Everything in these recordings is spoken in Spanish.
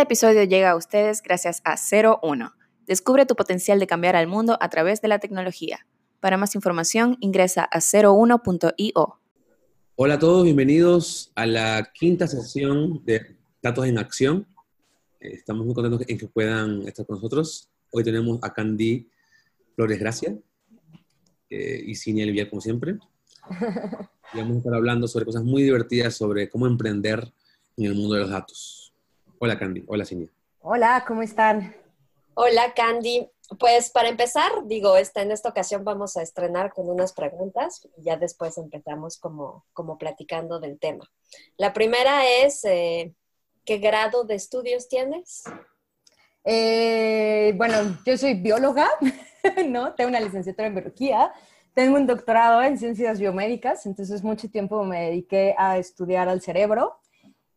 Este episodio llega a ustedes gracias a 01. Descubre tu potencial de cambiar al mundo a través de la tecnología. Para más información, ingresa a 01.io. Hola a todos, bienvenidos a la quinta sesión de Datos en Acción. Eh, estamos muy contentos en que puedan estar con nosotros. Hoy tenemos a Candy Flores Gracia eh, y Cinia Livial, como siempre. Y vamos a estar hablando sobre cosas muy divertidas sobre cómo emprender en el mundo de los datos. Hola Candy, hola Cinia. Hola, ¿cómo están? Hola Candy. Pues para empezar, digo, esta, en esta ocasión vamos a estrenar con unas preguntas y ya después empezamos como, como platicando del tema. La primera es, eh, ¿qué grado de estudios tienes? Eh, bueno, yo soy bióloga, ¿no? Tengo una licenciatura en biología, tengo un doctorado en ciencias biomédicas, entonces mucho tiempo me dediqué a estudiar al cerebro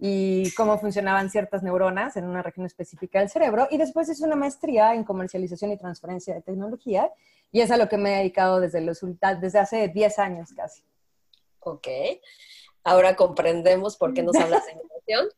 y cómo funcionaban ciertas neuronas en una región específica del cerebro. Y después hice una maestría en comercialización y transferencia de tecnología y es a lo que me he dedicado desde, los, desde hace 10 años casi. Ok. Ahora comprendemos por qué nos hablas de innovación.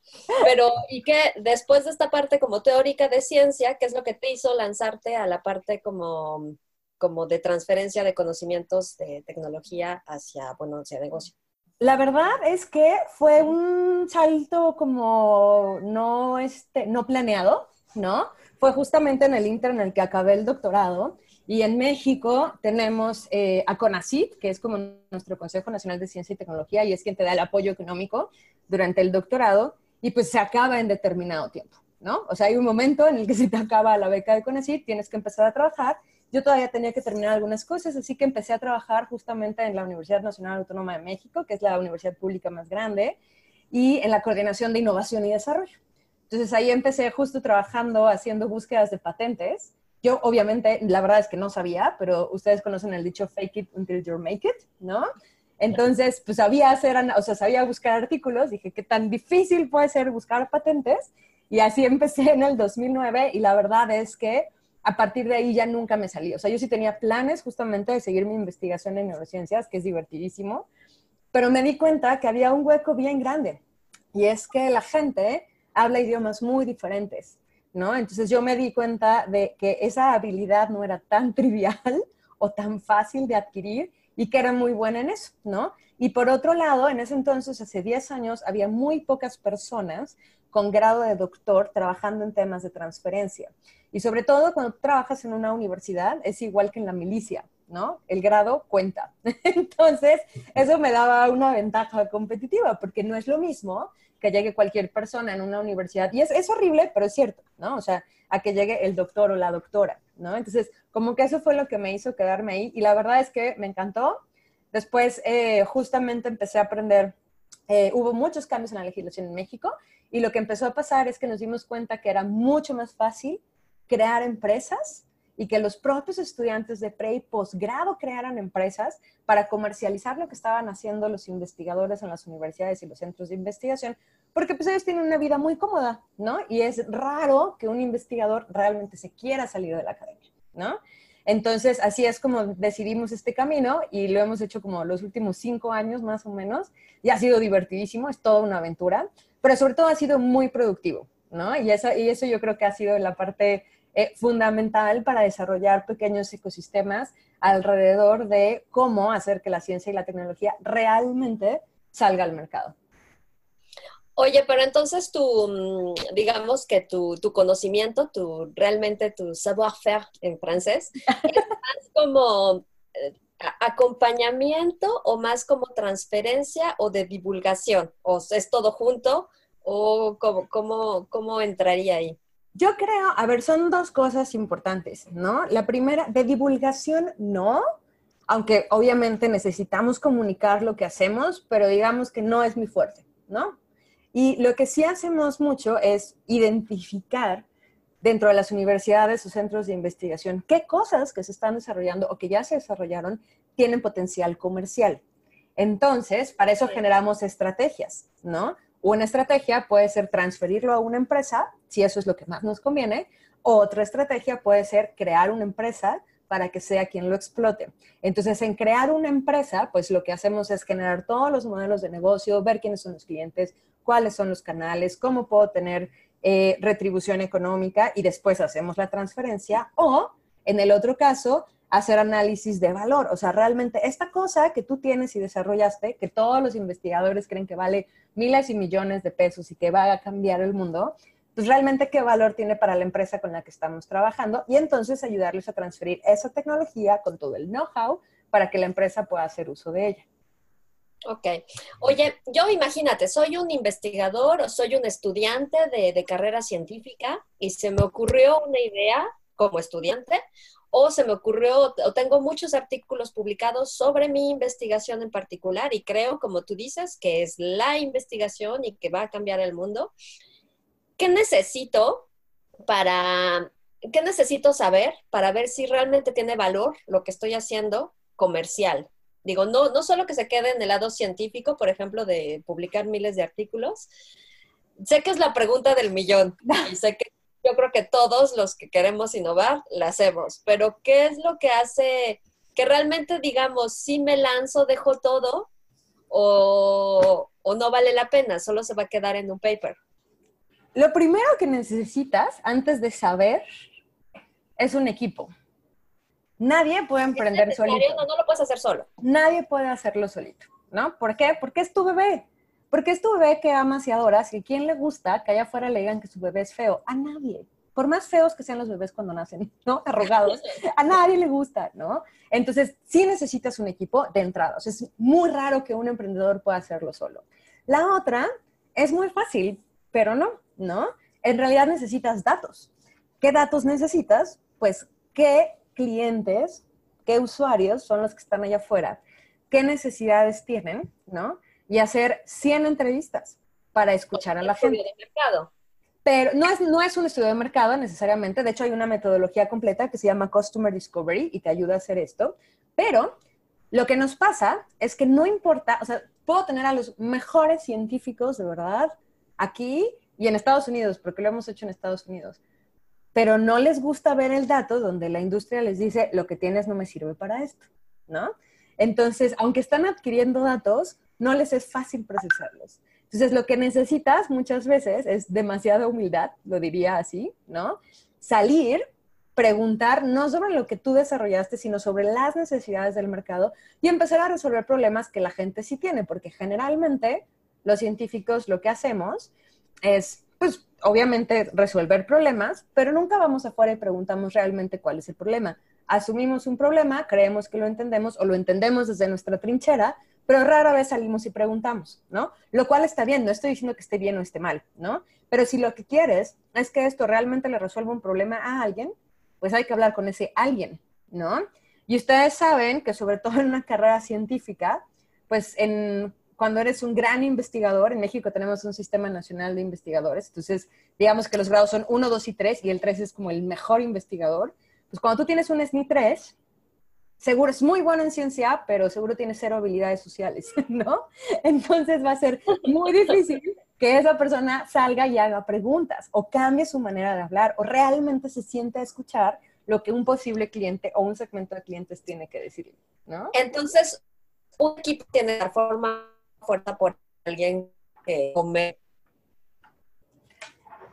Pero, ¿y qué después de esta parte como teórica de ciencia, qué es lo que te hizo lanzarte a la parte como, como de transferencia de conocimientos de tecnología hacia, bueno, hacia negocio? La verdad es que fue un salto como no, este, no planeado, ¿no? Fue justamente en el Inter en el que acabé el doctorado. Y en México tenemos eh, a CONACYT, que es como nuestro Consejo Nacional de Ciencia y Tecnología, y es quien te da el apoyo económico durante el doctorado, y pues se acaba en determinado tiempo, ¿no? O sea, hay un momento en el que se te acaba la beca de CONACYT, tienes que empezar a trabajar, yo todavía tenía que terminar algunas cosas, así que empecé a trabajar justamente en la Universidad Nacional Autónoma de México, que es la universidad pública más grande, y en la coordinación de innovación y desarrollo. Entonces ahí empecé justo trabajando, haciendo búsquedas de patentes. Yo obviamente, la verdad es que no sabía, pero ustedes conocen el dicho fake it until you make it, ¿no? Entonces, pues sabía hacer, o sea, sabía buscar artículos, dije, ¿qué tan difícil puede ser buscar patentes? Y así empecé en el 2009 y la verdad es que a partir de ahí ya nunca me salí. O sea, yo sí tenía planes justamente de seguir mi investigación en neurociencias, que es divertidísimo, pero me di cuenta que había un hueco bien grande y es que la gente habla idiomas muy diferentes, ¿no? Entonces yo me di cuenta de que esa habilidad no era tan trivial o tan fácil de adquirir y que era muy buena en eso, ¿no? Y por otro lado, en ese entonces, hace 10 años, había muy pocas personas con grado de doctor trabajando en temas de transferencia. Y sobre todo cuando trabajas en una universidad, es igual que en la milicia, ¿no? El grado cuenta. Entonces, eso me daba una ventaja competitiva, porque no es lo mismo que llegue cualquier persona en una universidad. Y es, es horrible, pero es cierto, ¿no? O sea, a que llegue el doctor o la doctora, ¿no? Entonces, como que eso fue lo que me hizo quedarme ahí. Y la verdad es que me encantó. Después, eh, justamente empecé a aprender eh, hubo muchos cambios en la legislación en México y lo que empezó a pasar es que nos dimos cuenta que era mucho más fácil crear empresas y que los propios estudiantes de pre y posgrado crearan empresas para comercializar lo que estaban haciendo los investigadores en las universidades y los centros de investigación, porque pues ellos tienen una vida muy cómoda, ¿no? Y es raro que un investigador realmente se quiera salir de la academia, ¿no? Entonces, así es como decidimos este camino y lo hemos hecho como los últimos cinco años más o menos. Y ha sido divertidísimo, es toda una aventura, pero sobre todo ha sido muy productivo, ¿no? Y eso, y eso yo creo que ha sido la parte eh, fundamental para desarrollar pequeños ecosistemas alrededor de cómo hacer que la ciencia y la tecnología realmente salga al mercado. Oye, pero entonces tu, mm, digamos que tu, conocimiento, tu, realmente tu savoir-faire en francés, es más como eh, acompañamiento o más como transferencia o de divulgación, o es todo junto, o cómo, cómo, cómo entraría ahí. Yo creo, a ver, son dos cosas importantes, ¿no? La primera, de divulgación, no, aunque obviamente necesitamos comunicar lo que hacemos, pero digamos que no es mi fuerte, ¿no? Y lo que sí hacemos mucho es identificar dentro de las universidades o centros de investigación qué cosas que se están desarrollando o que ya se desarrollaron tienen potencial comercial. Entonces, para eso generamos estrategias, ¿no? Una estrategia puede ser transferirlo a una empresa, si eso es lo que más nos conviene. Otra estrategia puede ser crear una empresa para que sea quien lo explote. Entonces, en crear una empresa, pues lo que hacemos es generar todos los modelos de negocio, ver quiénes son los clientes, cuáles son los canales, cómo puedo tener eh, retribución económica y después hacemos la transferencia, o en el otro caso, hacer análisis de valor. O sea, realmente esta cosa que tú tienes y desarrollaste, que todos los investigadores creen que vale miles y millones de pesos y que va a cambiar el mundo, pues realmente qué valor tiene para la empresa con la que estamos trabajando y entonces ayudarles a transferir esa tecnología con todo el know-how para que la empresa pueda hacer uso de ella. Ok. Oye, yo imagínate, soy un investigador o soy un estudiante de, de carrera científica y se me ocurrió una idea como estudiante o se me ocurrió, o tengo muchos artículos publicados sobre mi investigación en particular y creo, como tú dices, que es la investigación y que va a cambiar el mundo. ¿Qué necesito para, qué necesito saber para ver si realmente tiene valor lo que estoy haciendo comercial? Digo, no, no solo que se quede en el lado científico, por ejemplo, de publicar miles de artículos. Sé que es la pregunta del millón y sé que yo creo que todos los que queremos innovar la hacemos, pero ¿qué es lo que hace que realmente digamos, si me lanzo, dejo todo o, o no vale la pena, solo se va a quedar en un paper? Lo primero que necesitas antes de saber es un equipo. Nadie puede emprender solito. No, no lo puedes hacer solo. Nadie puede hacerlo solito, ¿no? ¿Por qué? Porque es tu bebé. Porque es tu bebé que amas y adoras y quién le gusta que allá afuera le digan que su bebé es feo. A nadie. Por más feos que sean los bebés cuando nacen, ¿no? Arrogados. A nadie le gusta, ¿no? Entonces, sí necesitas un equipo de entrada. es muy raro que un emprendedor pueda hacerlo solo. La otra es muy fácil, pero no, ¿no? En realidad necesitas datos. ¿Qué datos necesitas? Pues, ¿qué clientes, qué usuarios son los que están allá afuera? ¿Qué necesidades tienen, ¿no? y hacer 100 entrevistas para escuchar a la gente. De mercado. Pero no es, no es un estudio de mercado necesariamente, de hecho hay una metodología completa que se llama Customer Discovery y te ayuda a hacer esto, pero lo que nos pasa es que no importa, o sea, puedo tener a los mejores científicos de verdad aquí y en Estados Unidos, porque lo hemos hecho en Estados Unidos, pero no les gusta ver el dato donde la industria les dice, lo que tienes no me sirve para esto, ¿no? Entonces, aunque están adquiriendo datos, no les es fácil procesarlos. Entonces, lo que necesitas muchas veces es demasiada humildad, lo diría así, ¿no? Salir, preguntar no sobre lo que tú desarrollaste, sino sobre las necesidades del mercado y empezar a resolver problemas que la gente sí tiene, porque generalmente los científicos lo que hacemos es, pues, obviamente resolver problemas, pero nunca vamos afuera y preguntamos realmente cuál es el problema. Asumimos un problema, creemos que lo entendemos o lo entendemos desde nuestra trinchera, pero rara vez salimos y preguntamos, ¿no? Lo cual está bien, no estoy diciendo que esté bien o esté mal, ¿no? Pero si lo que quieres es que esto realmente le resuelva un problema a alguien, pues hay que hablar con ese alguien, ¿no? Y ustedes saben que sobre todo en una carrera científica, pues en, cuando eres un gran investigador, en México tenemos un sistema nacional de investigadores, entonces digamos que los grados son 1, 2 y 3 y el 3 es como el mejor investigador, pues cuando tú tienes un SNI 3, seguro es muy bueno en ciencia, pero seguro tiene cero habilidades sociales, ¿no? Entonces va a ser muy difícil que esa persona salga y haga preguntas o cambie su manera de hablar o realmente se siente a escuchar lo que un posible cliente o un segmento de clientes tiene que decirle, ¿no? Entonces, un equipo tiene la forma fuerte por alguien que come.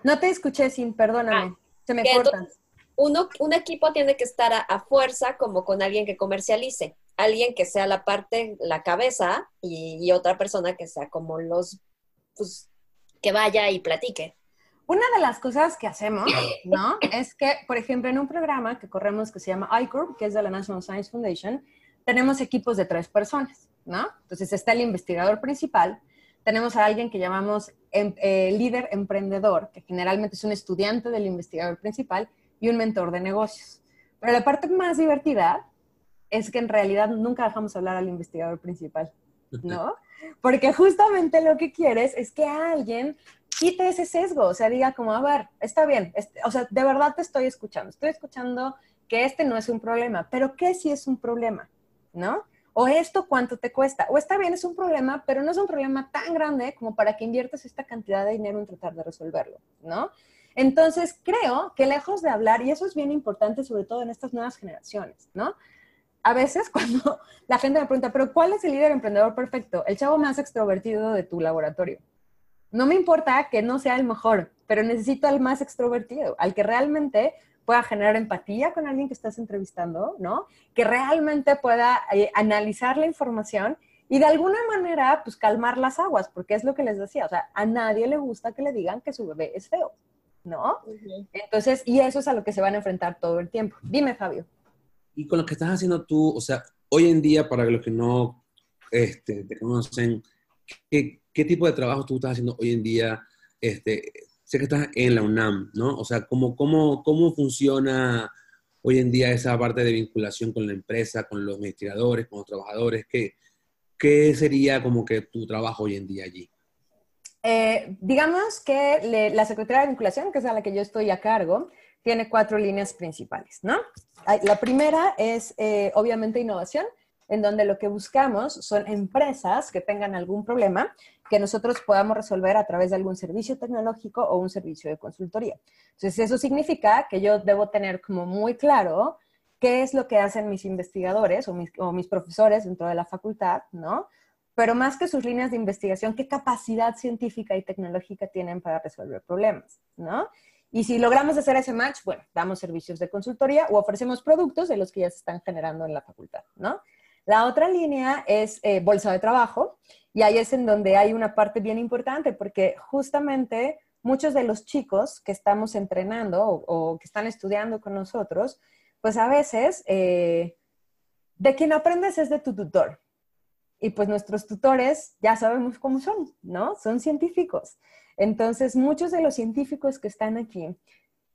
No te escuché sin, perdóname, ah, se me cortan uno, un equipo tiene que estar a, fuerza como con alguien que comercialice, alguien que sea la parte, la cabeza y, otra persona que sea como los, pues, que vaya y platique. Una de las cosas que hacemos, ¿no? es que, por ejemplo, en un programa que corremos que se llama iCorp, que es de la National Science Foundation, tenemos equipos de tres personas, ¿no? Entonces está el investigador principal, tenemos a alguien que llamamos em, eh, líder emprendedor, que generalmente es un estudiante del investigador principal, y un mentor de negocios. Pero la parte más divertida es que en realidad nunca dejamos hablar al investigador principal, ¿no? Porque justamente lo que quieres es que alguien quite ese sesgo, o sea, diga como, a ver, está bien, este, o sea, de verdad te estoy escuchando, estoy escuchando que este no es un problema, pero ¿qué si es un problema? ¿No? O esto cuánto te cuesta, o está bien, es un problema, pero no es un problema tan grande como para que inviertas esta cantidad de dinero en tratar de resolverlo, ¿no? Entonces, creo que lejos de hablar, y eso es bien importante, sobre todo en estas nuevas generaciones, ¿no? A veces cuando la gente me pregunta, pero ¿cuál es el líder emprendedor perfecto? El chavo más extrovertido de tu laboratorio. No me importa que no sea el mejor, pero necesito al más extrovertido, al que realmente pueda generar empatía con alguien que estás entrevistando, ¿no? Que realmente pueda eh, analizar la información y de alguna manera, pues calmar las aguas, porque es lo que les decía, o sea, a nadie le gusta que le digan que su bebé es feo, ¿no? Entonces, y eso es a lo que se van a enfrentar todo el tiempo. Dime, Fabio. Y con lo que estás haciendo tú, o sea, hoy en día, para los que no este, te conocen, ¿qué, ¿qué, tipo de trabajo tú estás haciendo hoy en día? Este, sé que estás en la UNAM, ¿no? O sea, ¿cómo, cómo, cómo funciona hoy en día esa parte de vinculación con la empresa, con los investigadores, con los trabajadores? ¿Qué, qué sería como que tu trabajo hoy en día allí? Eh, digamos que la Secretaría de Vinculación, que es a la que yo estoy a cargo, tiene cuatro líneas principales, ¿no? La primera es, eh, obviamente, innovación, en donde lo que buscamos son empresas que tengan algún problema que nosotros podamos resolver a través de algún servicio tecnológico o un servicio de consultoría. Entonces, eso significa que yo debo tener como muy claro qué es lo que hacen mis investigadores o mis, o mis profesores dentro de la facultad, ¿no? Pero más que sus líneas de investigación, qué capacidad científica y tecnológica tienen para resolver problemas, ¿no? Y si logramos hacer ese match, bueno, damos servicios de consultoría o ofrecemos productos de los que ya se están generando en la facultad, ¿no? La otra línea es eh, bolsa de trabajo y ahí es en donde hay una parte bien importante porque justamente muchos de los chicos que estamos entrenando o, que están estudiando con nosotros, pues a veces eh, de quien aprendes es de tu tutor. Y pues nuestros tutores ya sabemos cómo son, ¿no? Son científicos. Entonces, muchos de los científicos que están aquí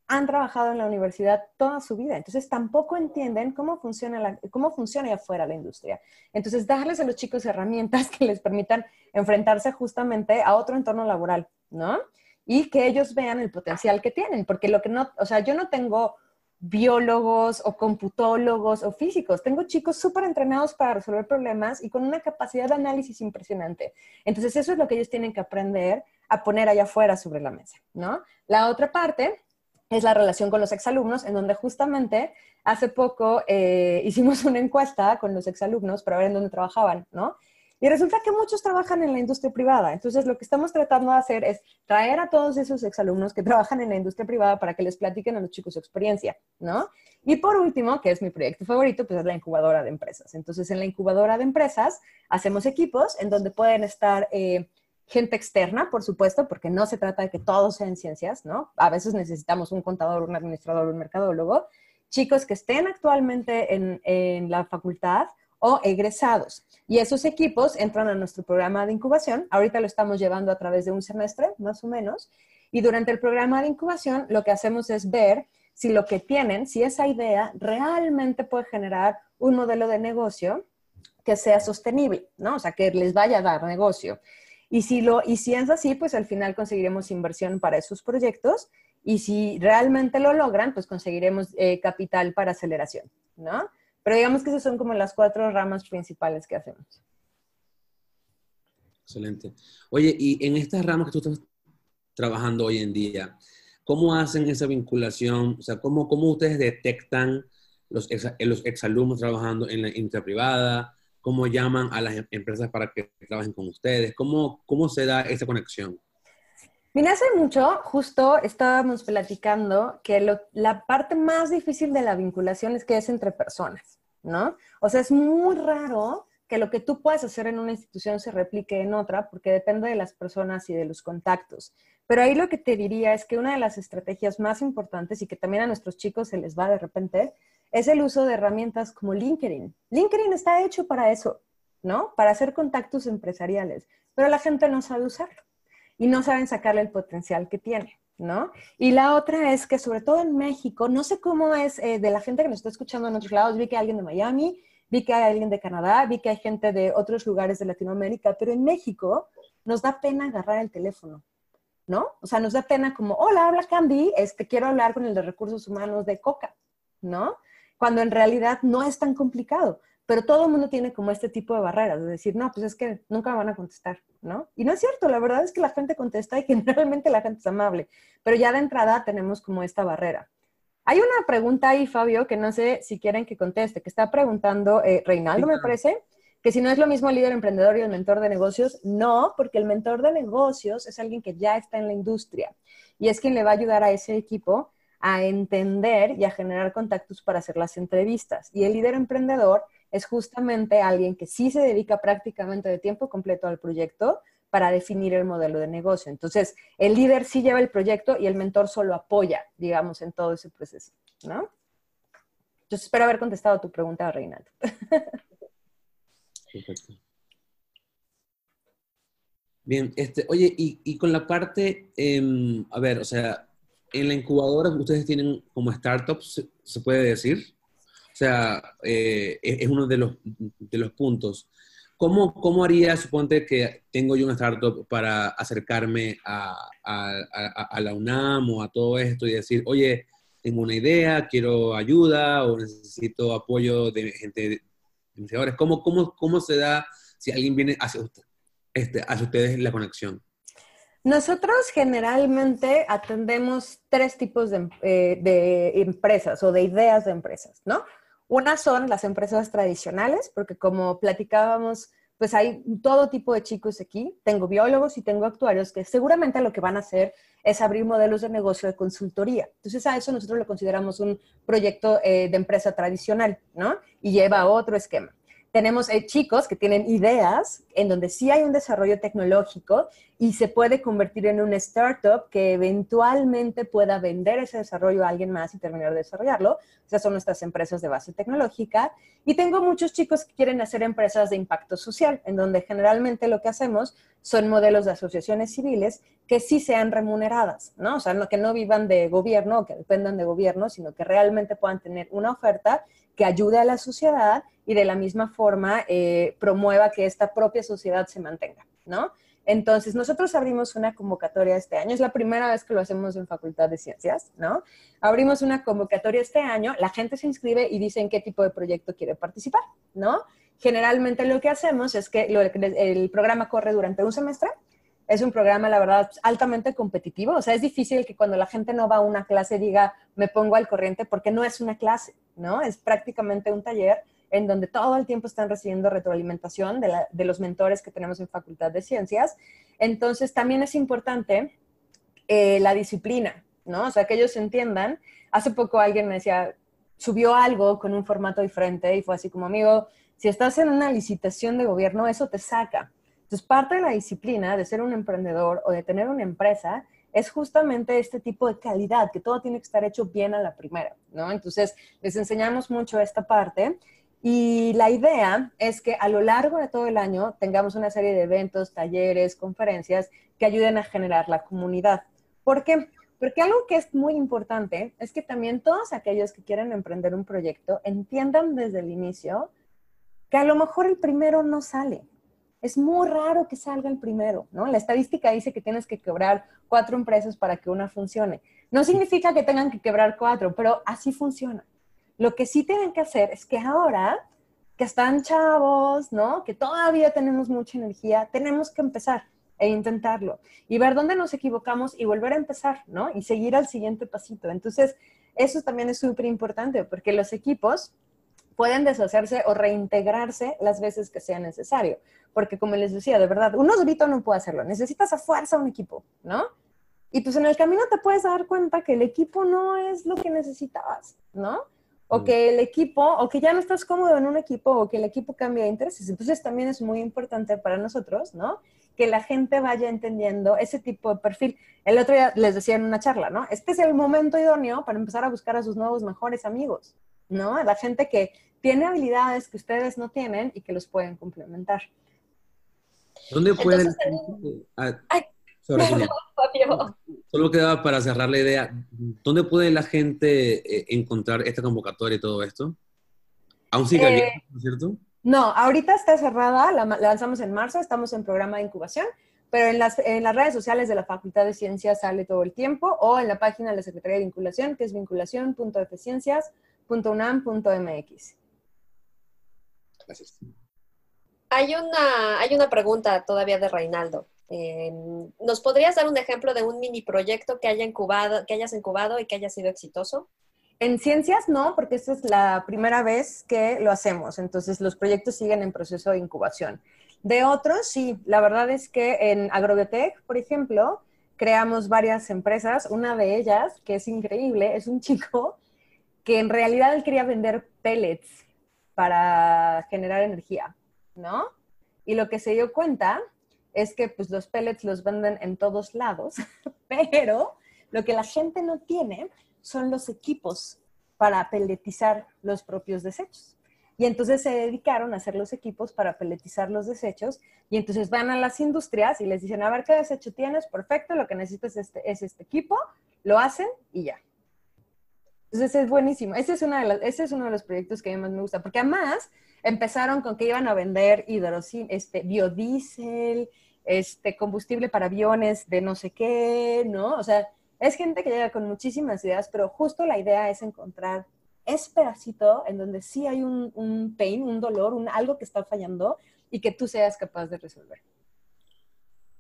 han trabajado en la universidad toda su vida, entonces tampoco entienden cómo funciona, la, cómo funciona afuera la industria. Entonces, darles a los chicos herramientas que les permitan enfrentarse justamente a otro entorno laboral, ¿no? Y que ellos vean el potencial que tienen, porque lo que no, o sea, yo no tengo biólogos o computólogos o físicos. Tengo chicos súper entrenados para resolver problemas y con una capacidad de análisis impresionante. Entonces, eso es lo que ellos tienen que aprender a poner allá afuera sobre la mesa, ¿no? La otra parte es la relación con los exalumnos, en donde justamente hace poco eh, hicimos una encuesta con los exalumnos para ver en dónde trabajaban, ¿no? Y resulta que muchos trabajan en la industria privada. Entonces, lo que estamos tratando de hacer es traer a todos esos exalumnos que trabajan en la industria privada para que les platiquen a los chicos su experiencia, ¿no? Y por último, que es mi proyecto favorito, pues es la incubadora de empresas. Entonces, en la incubadora de empresas hacemos equipos en donde pueden estar eh, gente externa, por supuesto, porque no se trata de que todos sean ciencias, ¿no? A veces necesitamos un contador, un administrador, un mercadólogo, chicos que estén actualmente en, en la facultad o egresados. Y esos equipos entran a nuestro programa de incubación. Ahorita lo estamos llevando a través de un semestre, más o menos. Y durante el programa de incubación lo que hacemos es ver si lo que tienen, si esa idea realmente puede generar un modelo de negocio que sea sostenible, ¿no? O sea, que les vaya a dar negocio. Y si, lo, y si es así, pues al final conseguiremos inversión para esos proyectos y si realmente lo logran, pues conseguiremos eh, capital para aceleración, ¿no? Pero digamos que esas son como las cuatro ramas principales que hacemos. Excelente. Oye, y en estas ramas que tú estás trabajando hoy en día, ¿cómo hacen esa vinculación? O sea, ¿cómo, cómo ustedes detectan los, ex, los exalumnos trabajando en la industria privada? ¿Cómo llaman a las em, empresas para que trabajen con ustedes? ¿Cómo, cómo se da esa conexión? Mira, hace mucho, justo estábamos platicando que la parte más difícil de la vinculación es que es entre personas, ¿no? O sea, es muy raro que lo que tú puedas hacer en una institución se replique en otra, porque depende de las personas y de los contactos. Pero ahí lo que te diría es que una de las estrategias más importantes y que también a nuestros chicos se les va de repente es el uso de herramientas como LinkedIn. LinkedIn está hecho para eso, ¿no? Para hacer contactos empresariales, pero la gente no sabe usarlo y no saben sacarle el potencial que tiene, ¿no? Y la otra es que sobre todo en México, no sé cómo es eh, de la gente que nos está escuchando en otros lados, vi que hay alguien de Miami, vi que hay alguien de Canadá, vi que hay gente de otros lugares de Latinoamérica, pero en México nos da pena agarrar el teléfono, ¿no? O sea, nos da pena como, hola, habla Candy, este, quiero hablar con el de recursos humanos de Coca, ¿no? Cuando en realidad no es tan complicado. Pero todo el mundo tiene como este tipo de barreras, de decir, no, pues es que nunca me van a contestar, ¿no? Y no es cierto, la verdad es que la gente contesta y generalmente la gente es amable, pero ya de entrada tenemos como esta barrera. Hay una pregunta ahí, Fabio, que no sé si quieren que conteste, que está preguntando eh, Reinaldo, me parece, que si no es lo mismo el líder emprendedor y el mentor de negocios, no, porque el mentor de negocios es alguien que ya está en la industria. y es quien le va a ayudar a ese equipo a entender y a generar contactos para hacer las entrevistas. Y el líder emprendedor es justamente alguien que sí se dedica prácticamente de tiempo completo al proyecto para definir el modelo de negocio. Entonces, el líder sí lleva el proyecto y el mentor solo apoya, digamos, en todo ese proceso, ¿no? Entonces, espero haber contestado tu pregunta, Reinaldo. Perfecto. Bien, este, oye, y, con la parte, em, a ver, o sea, en la incubadora ustedes tienen como startups, se puede decir. O sea, eh, es uno de los, de los puntos. ¿Cómo, ¿Cómo haría, suponte que tengo yo una startup para acercarme a, a, la UNAM o a todo esto y decir, oye, tengo una idea, quiero ayuda o necesito apoyo de gente, de investigadores? ¿Cómo, cómo, cómo se da si alguien viene hacia usted? este, hacia ustedes la conexión? Nosotros generalmente atendemos tres tipos eh, de, empresas o de ideas de empresas, ¿no? Una son las empresas tradicionales, porque como platicábamos, pues hay todo tipo de chicos aquí. Tengo biólogos y tengo actuarios que seguramente lo que van a hacer es abrir modelos de negocio de consultoría. Entonces a eso nosotros lo consideramos un proyecto eh, de empresa tradicional, ¿no? Y lleva otro esquema tenemos eh, chicos que tienen ideas en donde sí hay un desarrollo tecnológico y se puede convertir en una startup que eventualmente pueda vender ese desarrollo a alguien más y terminar de desarrollarlo. Esas son nuestras empresas de base tecnológica. Y tengo muchos chicos que quieren hacer empresas de impacto social, en donde generalmente lo que hacemos son modelos de asociaciones civiles que sí sean remuneradas, ¿no? O sea, que no vivan de gobierno que dependan de gobierno, sino que realmente puedan tener una oferta que ayude a la sociedad y de la misma forma eh, promueva que esta propia sociedad se mantenga, ¿no? Entonces, nosotros abrimos una convocatoria este año, es la primera vez que lo hacemos en Facultad de Ciencias, ¿no? Abrimos una convocatoria este año, la gente se inscribe y dice en qué tipo de proyecto quiere participar, ¿no? Generalmente lo que hacemos es que el programa corre durante un semestre, es un programa, la verdad, altamente competitivo. O sea, es difícil que cuando la gente no va a una clase diga, me pongo al corriente, porque no es una clase, ¿no? Es prácticamente un taller en donde todo el tiempo están recibiendo retroalimentación de, los mentores que tenemos en Facultad de Ciencias. Entonces, también es importante eh, la disciplina, ¿no? O sea, que ellos entiendan. Hace poco alguien me decía, subió algo con un formato diferente y fue así como, amigo, si estás en una licitación de gobierno, eso te saca entonces, parte de la disciplina de ser un emprendedor o de tener una empresa es justamente este tipo de calidad, que todo tiene que estar hecho bien a la primera, ¿no? Entonces, les enseñamos mucho esta parte y la idea es que a lo largo de todo el año tengamos una serie de eventos, talleres, conferencias que ayuden a generar la comunidad. ¿Por qué? Porque algo que es muy importante es que también todos aquellos que quieren emprender un proyecto entiendan desde el inicio que a lo mejor el primero no sale, es muy raro que salga el primero, ¿no? La estadística dice que tienes que quebrar cuatro empresas para que una funcione. No significa que tengan que quebrar cuatro, pero así funciona. Lo que sí tienen que hacer es que ahora que están chavos, ¿no? Que todavía tenemos mucha energía, tenemos que empezar e intentarlo y ver dónde nos equivocamos y volver a empezar, ¿no? Y seguir al siguiente pasito. Entonces, eso también es súper importante porque los equipos pueden deshacerse o reintegrarse las veces que sea necesario. Porque como les decía, de verdad, uno solito no puede hacerlo. Necesitas a fuerza un equipo, ¿no? Y pues en el camino te puedes dar cuenta que el equipo no es lo que necesitabas, ¿no? O mm. que el equipo, o que ya no estás cómodo en un equipo, o que el equipo cambia de intereses. Entonces también es muy importante para nosotros, ¿no? Que la gente vaya entendiendo ese tipo de perfil. El otro día les decía en una charla, ¿no? Este es el momento idóneo para empezar a buscar a sus nuevos mejores amigos, ¿no? La gente que tiene habilidades que ustedes no tienen y que los pueden complementar. ¿Dónde pueden... Ah, solo quedaba para cerrar la idea. ¿Dónde puede la gente eh, encontrar esta convocatoria y todo esto? ¿Aún sigue abierto, eh, ¿no es cierto? No, ahorita está cerrada, la, lanzamos en marzo, estamos en programa de incubación, pero en las, en las redes sociales de la Facultad de Ciencias sale todo el tiempo o en la página de la Secretaría de Vinculación, que es vinculación.fciencias.unam.mx. Gracias. Hay una, hay una pregunta todavía de Reinaldo. Eh, ¿Nos podrías dar un ejemplo de un mini proyecto que, haya incubado, que hayas incubado y que haya sido exitoso? En ciencias no, porque esta es la primera vez que lo hacemos, entonces los proyectos siguen en proceso de incubación. De otros, sí, la verdad es que en Agrobiotech, por ejemplo, creamos varias empresas. Una de ellas, que es increíble, es un chico que en realidad él quería vender pellets para generar energía, ¿no? Y lo que se dio cuenta es que pues los pellets los venden en todos lados, pero lo que la gente no tiene son los equipos para pelletizar los propios desechos. Y entonces se dedicaron a hacer los equipos para pelletizar los desechos. Y entonces van a las industrias y les dicen, a ver qué desecho tienes, perfecto, lo que necesitas es este, es este equipo, lo hacen y ya. Entonces es buenísimo. Ese es, uno de los proyectos que a mí más me gusta, porque además empezaron con que iban a vender hidrocin, este, biodiesel, este, combustible para aviones de no sé qué, ¿no? O sea, es gente que llega con muchísimas ideas, pero justo la idea es encontrar ese pedacito en donde sí hay un, un pain, un dolor, un, algo que está fallando y que tú seas capaz de resolver.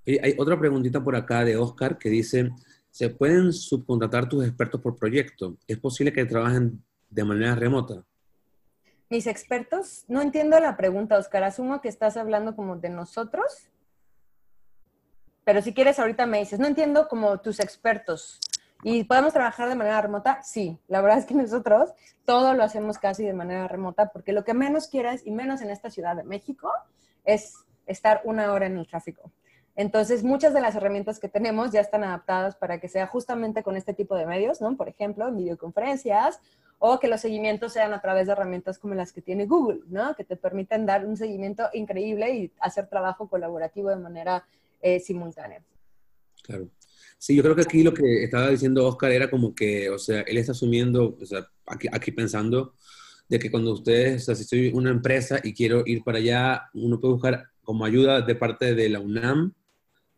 Hay otra preguntita por acá de Oscar que dice, ¿se pueden subcontratar tus expertos por proyecto? ¿Es posible que trabajen de manera remota? Mis expertos, no entiendo la pregunta, Oscar. Asumo que estás hablando como de nosotros. Pero si quieres, ahorita me dices, no entiendo como tus expertos. ¿Y podemos trabajar de manera remota? Sí, la verdad es que nosotros todo lo hacemos casi de manera remota porque lo que menos quieras, y menos en esta Ciudad de México, es estar una hora en el tráfico. Entonces, muchas de las herramientas que tenemos ya están adaptadas para que sea justamente con este tipo de medios, ¿no? Por ejemplo, en videoconferencias o que los seguimientos sean a través de herramientas como las que tiene Google, ¿no? Que te permiten dar un seguimiento increíble y hacer trabajo colaborativo de manera eh, simultánea. Claro. Sí, yo creo que aquí lo que estaba diciendo Oscar era como que, o sea, él está asumiendo, o sea, aquí, aquí pensando de que cuando ustedes, o sea, si estoy una empresa y quiero ir para allá, uno puede buscar como ayuda de parte de la UNAM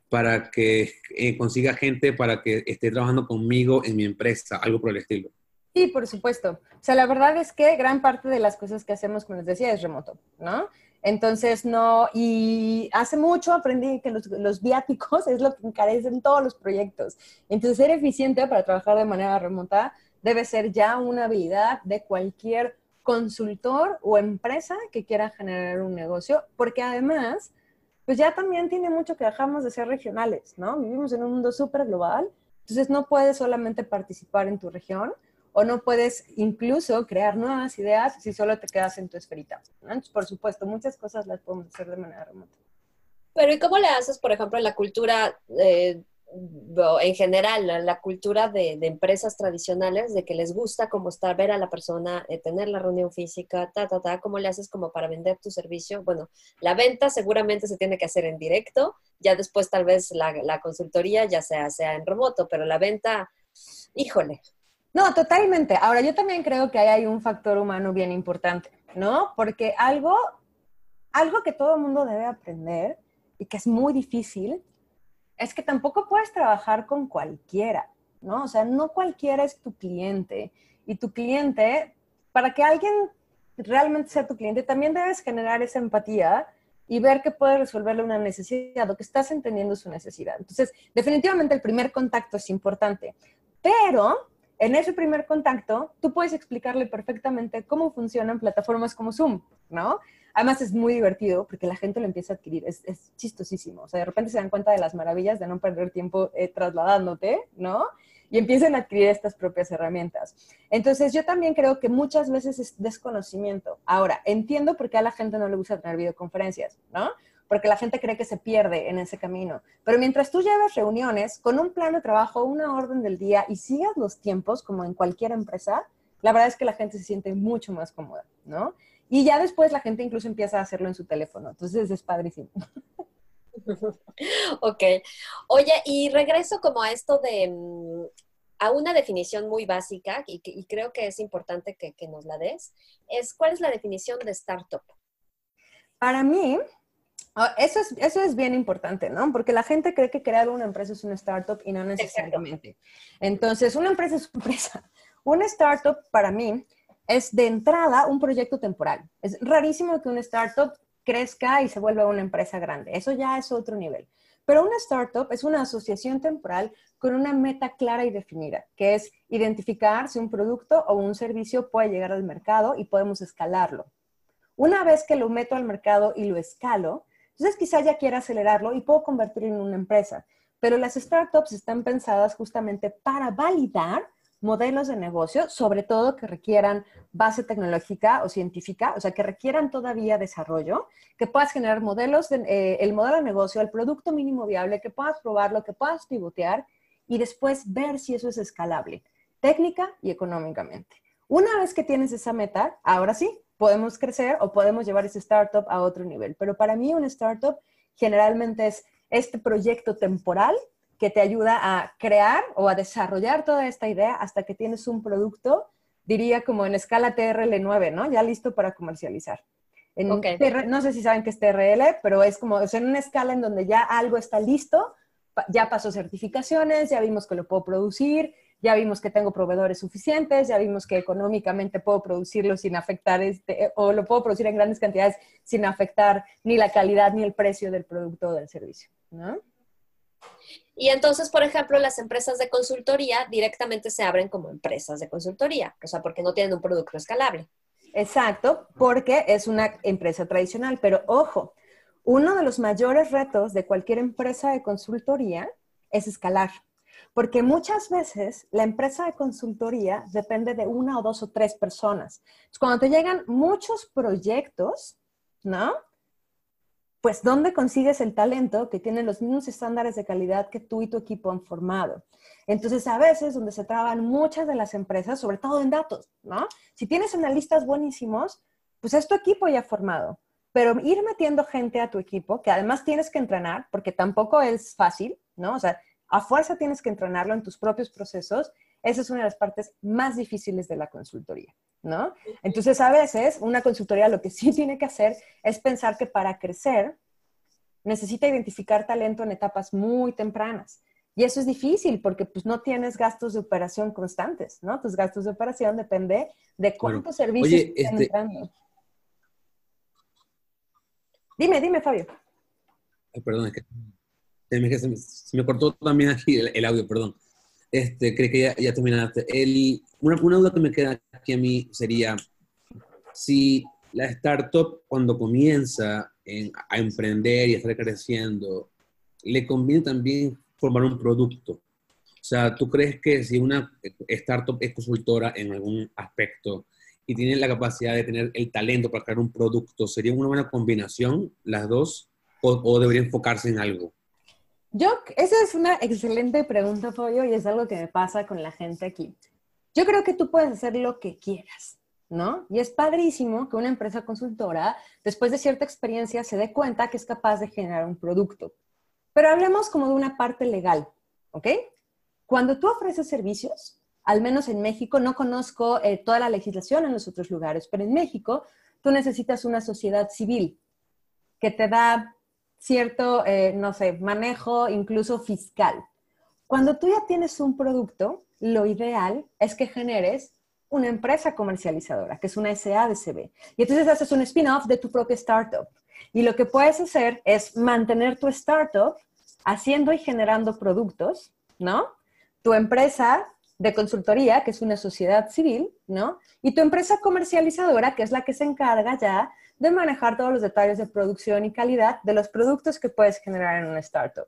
para que eh, consiga gente para que esté trabajando conmigo en mi empresa, algo por el estilo. Sí, por supuesto. O sea, la verdad es que gran parte de las cosas que hacemos, como les decía, es remoto, ¿no? Entonces, no, y hace mucho aprendí que los, viáticos es lo que encarecen todos los proyectos. Entonces, ser eficiente para trabajar de manera remota debe ser ya una habilidad de cualquier consultor o empresa que quiera generar un negocio, porque además, pues ya también tiene mucho que dejamos de ser regionales, ¿no? Vivimos en un mundo súper global, entonces no puedes solamente participar en tu región, o no puedes incluso crear nuevas ideas si solo te quedas en tu esferita. por supuesto, muchas cosas las podemos hacer de manera remota. Pero ¿y cómo le haces, por ejemplo, en la cultura, eh, en general, la cultura de, empresas tradicionales, de que les gusta como estar, ver a la persona, eh, tener la reunión física, ta, ta, ta, ¿cómo le haces como para vender tu servicio? Bueno, la venta seguramente se tiene que hacer en directo, ya después tal vez la, la consultoría ya sea, sea en remoto, pero la venta, híjole, no, totalmente. Ahora, yo también creo que ahí hay un factor humano bien importante, ¿no? Porque algo, algo que todo el mundo debe aprender y que es muy difícil es que tampoco puedes trabajar con cualquiera, ¿no? O sea, no cualquiera es tu cliente. Y tu cliente, para que alguien realmente sea tu cliente, también debes generar esa empatía y ver que puede resolverle una necesidad o que estás entendiendo su necesidad. Entonces, definitivamente el primer contacto es importante, pero en ese primer contacto, tú puedes explicarle perfectamente cómo funcionan plataformas como Zoom, ¿no? Además es muy divertido porque la gente lo empieza a adquirir, es, chistosísimo. O sea, de repente se dan cuenta de las maravillas de no perder tiempo eh, trasladándote, ¿no? Y empiezan a adquirir estas propias herramientas. Entonces, yo también creo que muchas veces es desconocimiento. Ahora, entiendo por qué a la gente no le gusta tener videoconferencias, ¿no? porque la gente cree que se pierde en ese camino. Pero mientras tú lleves reuniones con un plan de trabajo, una orden del día y sigas los tiempos como en cualquier empresa, la verdad es que la gente se siente mucho más cómoda, ¿no? Y ya después la gente incluso empieza a hacerlo en su teléfono. Entonces es padrísimo. ok. Oye, y regreso como a esto de, mm, a una definición muy básica y, y creo que es importante que, que, nos la des, es cuál es la definición de startup. Para mí, Ah, eso es, eso es bien importante, ¿no? Porque la gente cree que crear una empresa es una startup y no necesariamente. Entonces, una empresa es una empresa. Una startup para mí es de entrada un proyecto temporal. Es rarísimo que una startup crezca y se vuelva una empresa grande. Eso ya es otro nivel. Pero una startup es una asociación temporal con una meta clara y definida, que es identificar si un producto o un servicio puede llegar al mercado y podemos escalarlo. Una vez que lo meto al mercado y lo escalo, entonces quizá ya quiera acelerarlo y puedo convertirlo en una empresa. pero las startups están pensadas justamente para validar modelos de negocio, sobre todo que requieran base tecnológica o científica, o sea, que requieran todavía desarrollo, que puedas generar modelos, de, eh, el modelo de negocio, el producto mínimo viable, que puedas probarlo, que puedas pivotear y después ver si eso es escalable, técnica y económicamente. Una vez que tienes esa meta, ahora sí, podemos crecer o podemos llevar ese startup a otro nivel. Pero para mí un startup generalmente es este proyecto temporal que te ayuda a crear o a desarrollar toda esta idea hasta que tienes un producto, diría como en escala TRL9, ¿no? Ya listo para comercializar. no sé si saben qué es TRL, pero es como es en una escala en donde ya algo está listo, ya pasó certificaciones, ya vimos que lo puedo producir, ya vimos que tengo proveedores suficientes, ya vimos que económicamente puedo producirlo sin afectar, este, o lo puedo producir en grandes cantidades sin afectar ni la calidad ni el precio del producto o del servicio, ¿no? Y entonces, por ejemplo, las empresas de consultoría directamente se abren como empresas de consultoría, o sea, porque no tienen un producto escalable. Exacto, porque es una empresa tradicional, pero ojo, uno de los mayores retos de cualquier empresa de consultoría es escalar, porque muchas veces la empresa de consultoría depende de una o dos o tres personas. cuando te llegan muchos proyectos, ¿no? Pues ¿dónde consigues el talento que tiene los mismos estándares de calidad que tú y tu equipo han formado? Entonces, a veces donde se traban muchas de las empresas, sobre todo en datos, ¿no? Si tienes analistas buenísimos, pues es tu equipo ya formado. Pero ir metiendo gente a tu equipo, que además tienes que entrenar, porque tampoco es fácil, ¿no? O sea, a fuerza tienes que entrenarlo en tus propios procesos. Esa es una de las partes más difíciles de la consultoría, ¿no? Entonces, a veces, una consultoría lo que sí tiene que hacer es pensar que para crecer necesita identificar talento en etapas muy tempranas. Y eso es difícil porque pues no tienes gastos de operación constantes, ¿no? Tus gastos de operación depende de cuántos servicios están este entrando. Dime, dime, Fabio. perdón, es que se me, cortó también aquí el, audio, perdón. Este, creo que ya, terminaste. El, una, una, duda que me queda aquí a mí sería si la startup cuando comienza a emprender y a estar creciendo, le conviene también formar un producto. O sea, ¿tú crees que si una startup es consultora en algún aspecto y tiene la capacidad de tener el talento para crear un producto, sería una buena combinación las dos o, o debería enfocarse en algo? Yo, esa es una excelente pregunta, Pollo, y es algo que me pasa con la gente aquí. Yo creo que tú puedes hacer lo que quieras, ¿no? Y es padrísimo que una empresa consultora, después de cierta experiencia, se dé cuenta que es capaz de generar un producto. Pero hablemos como de una parte legal, ¿ok? Cuando tú ofreces servicios, al menos en México, no conozco eh, toda la legislación en los otros lugares, pero en México tú necesitas una sociedad civil que te da cierto, eh, no sé, manejo incluso fiscal. Cuando tú ya tienes un producto, lo ideal es que generes una empresa comercializadora, que es una SADCB. Y entonces haces un spin-off de tu propia startup. Y lo que puedes hacer es mantener tu startup haciendo y generando productos, ¿no? Tu empresa de consultoría, que es una sociedad civil, ¿no? Y tu empresa comercializadora, que es la que se encarga ya de manejar todos los detalles de producción y calidad de los productos que puedes generar en una startup.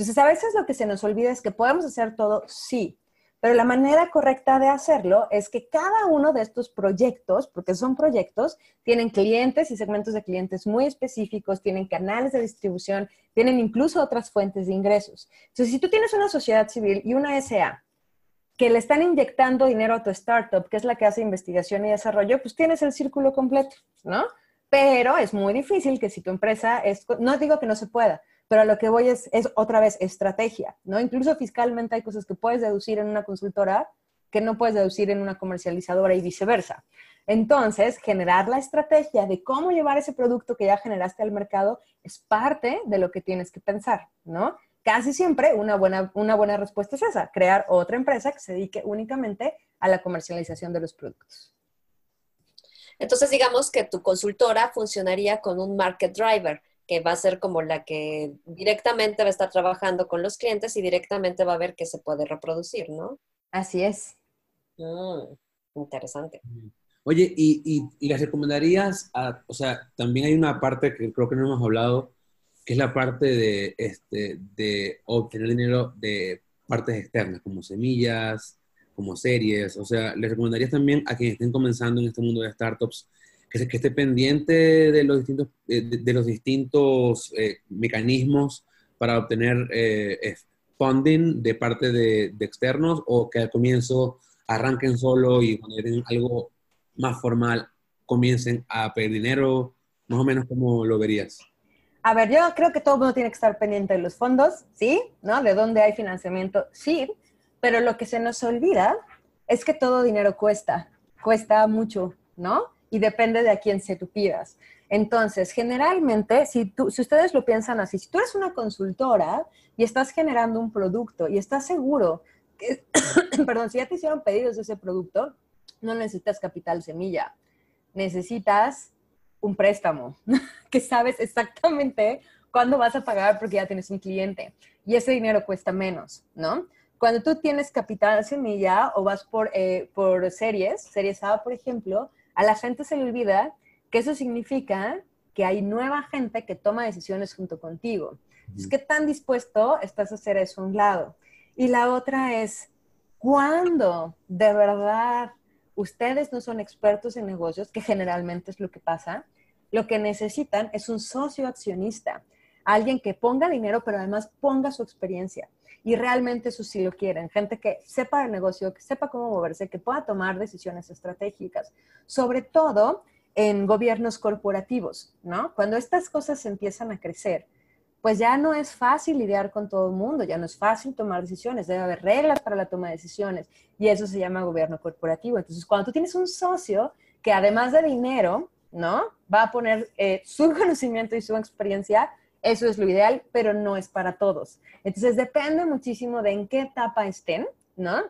Entonces, a veces lo que se nos olvida es que podemos hacer todo, sí, pero la manera correcta de hacerlo es que cada uno de estos proyectos, porque son proyectos, tienen clientes y segmentos de clientes muy específicos, tienen canales de distribución, tienen incluso otras fuentes de ingresos. Entonces, si tú tienes una sociedad civil y una SA que le están inyectando dinero a tu startup, que es la que hace investigación y desarrollo, pues tienes el círculo completo, ¿no? pero es muy difícil que si tu empresa es, no digo que no se pueda, pero a lo que voy es, es otra vez estrategia, ¿no? Incluso fiscalmente hay cosas que puedes deducir en una consultora que no puedes deducir en una comercializadora y viceversa. Entonces, generar la estrategia de cómo llevar ese producto que ya generaste al mercado es parte de lo que tienes que pensar, ¿no? Casi siempre una buena, una buena respuesta es esa, crear otra empresa que se dedique únicamente a la comercialización de los productos. Entonces, digamos que tu consultora funcionaría con un market driver, que va a ser como la que directamente va a estar trabajando con los clientes y directamente va a ver qué se puede reproducir, ¿no? Así es. Mm, interesante. Oye, ¿y, y, las recomendarías? o sea, también hay una parte que creo que no hemos hablado, que es la parte de, este, de obtener dinero de partes externas, como semillas, como series. O sea, les recomendaría también a quienes estén comenzando en este mundo de startups que, esté pendiente de los distintos, de, los distintos eh, mecanismos para obtener eh, funding de parte de, externos o que al comienzo arranquen solo y cuando tengan algo más formal comiencen a pedir dinero, más o menos como lo verías. A ver, yo creo que todo el mundo tiene que estar pendiente de los fondos, ¿sí? ¿No? De dónde hay financiamiento, sí, pero lo que se nos olvida es que todo dinero cuesta, cuesta mucho, ¿no? Y depende de a quién se tú pidas. Entonces, generalmente, si, tú, si ustedes lo piensan así, si tú eres una consultora y estás generando un producto y estás seguro que, perdón, si ya te hicieron pedidos de ese producto, no necesitas capital semilla, necesitas un préstamo, que sabes exactamente cuándo vas a pagar porque ya tienes un cliente y ese dinero cuesta menos, ¿no? Cuando tú tienes capital semilla o vas por, eh, por series, series A, por ejemplo, a la gente se le olvida que eso significa que hay nueva gente que toma decisiones junto contigo. Es ¿qué tan dispuesto estás a hacer eso a un lado? Y la otra es, ¿cuándo de verdad ustedes no son expertos en negocios, que generalmente es lo que pasa? Lo que necesitan es un socio accionista, alguien que ponga dinero, pero además ponga su experiencia. Y realmente eso sí lo quieren, gente que sepa el negocio, que sepa cómo moverse, que pueda tomar decisiones estratégicas. Sobre todo en gobiernos corporativos, ¿no? Cuando estas cosas empiezan a crecer, pues ya no es fácil lidiar con todo el mundo, ya no es fácil tomar decisiones, debe haber reglas para la toma de decisiones y eso se llama gobierno corporativo. Entonces, cuando tú tienes un socio que además de dinero, ¿no? Va a poner eh, su conocimiento y su experiencia, eso es lo ideal, pero no es para todos. Entonces, depende muchísimo de en qué etapa estén, ¿no?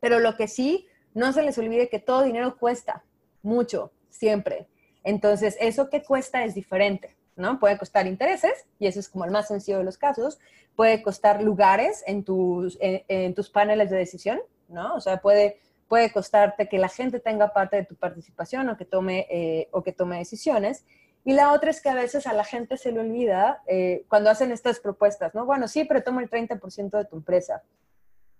Pero lo que sí, no se les olvide que todo dinero cuesta mucho, siempre. Entonces, eso que cuesta es diferente, ¿no? Puede costar intereses, y eso es como el más sencillo de los casos. Puede costar lugares en tus, en, tus paneles de decisión, ¿no? O sea, puede, puede costarte que la gente tenga parte de tu participación o que tome, eh, o que tome decisiones. Y la otra es que a veces a la gente se le olvida eh, cuando hacen estas propuestas, ¿no? Bueno, sí, pero toma el 30% de tu empresa.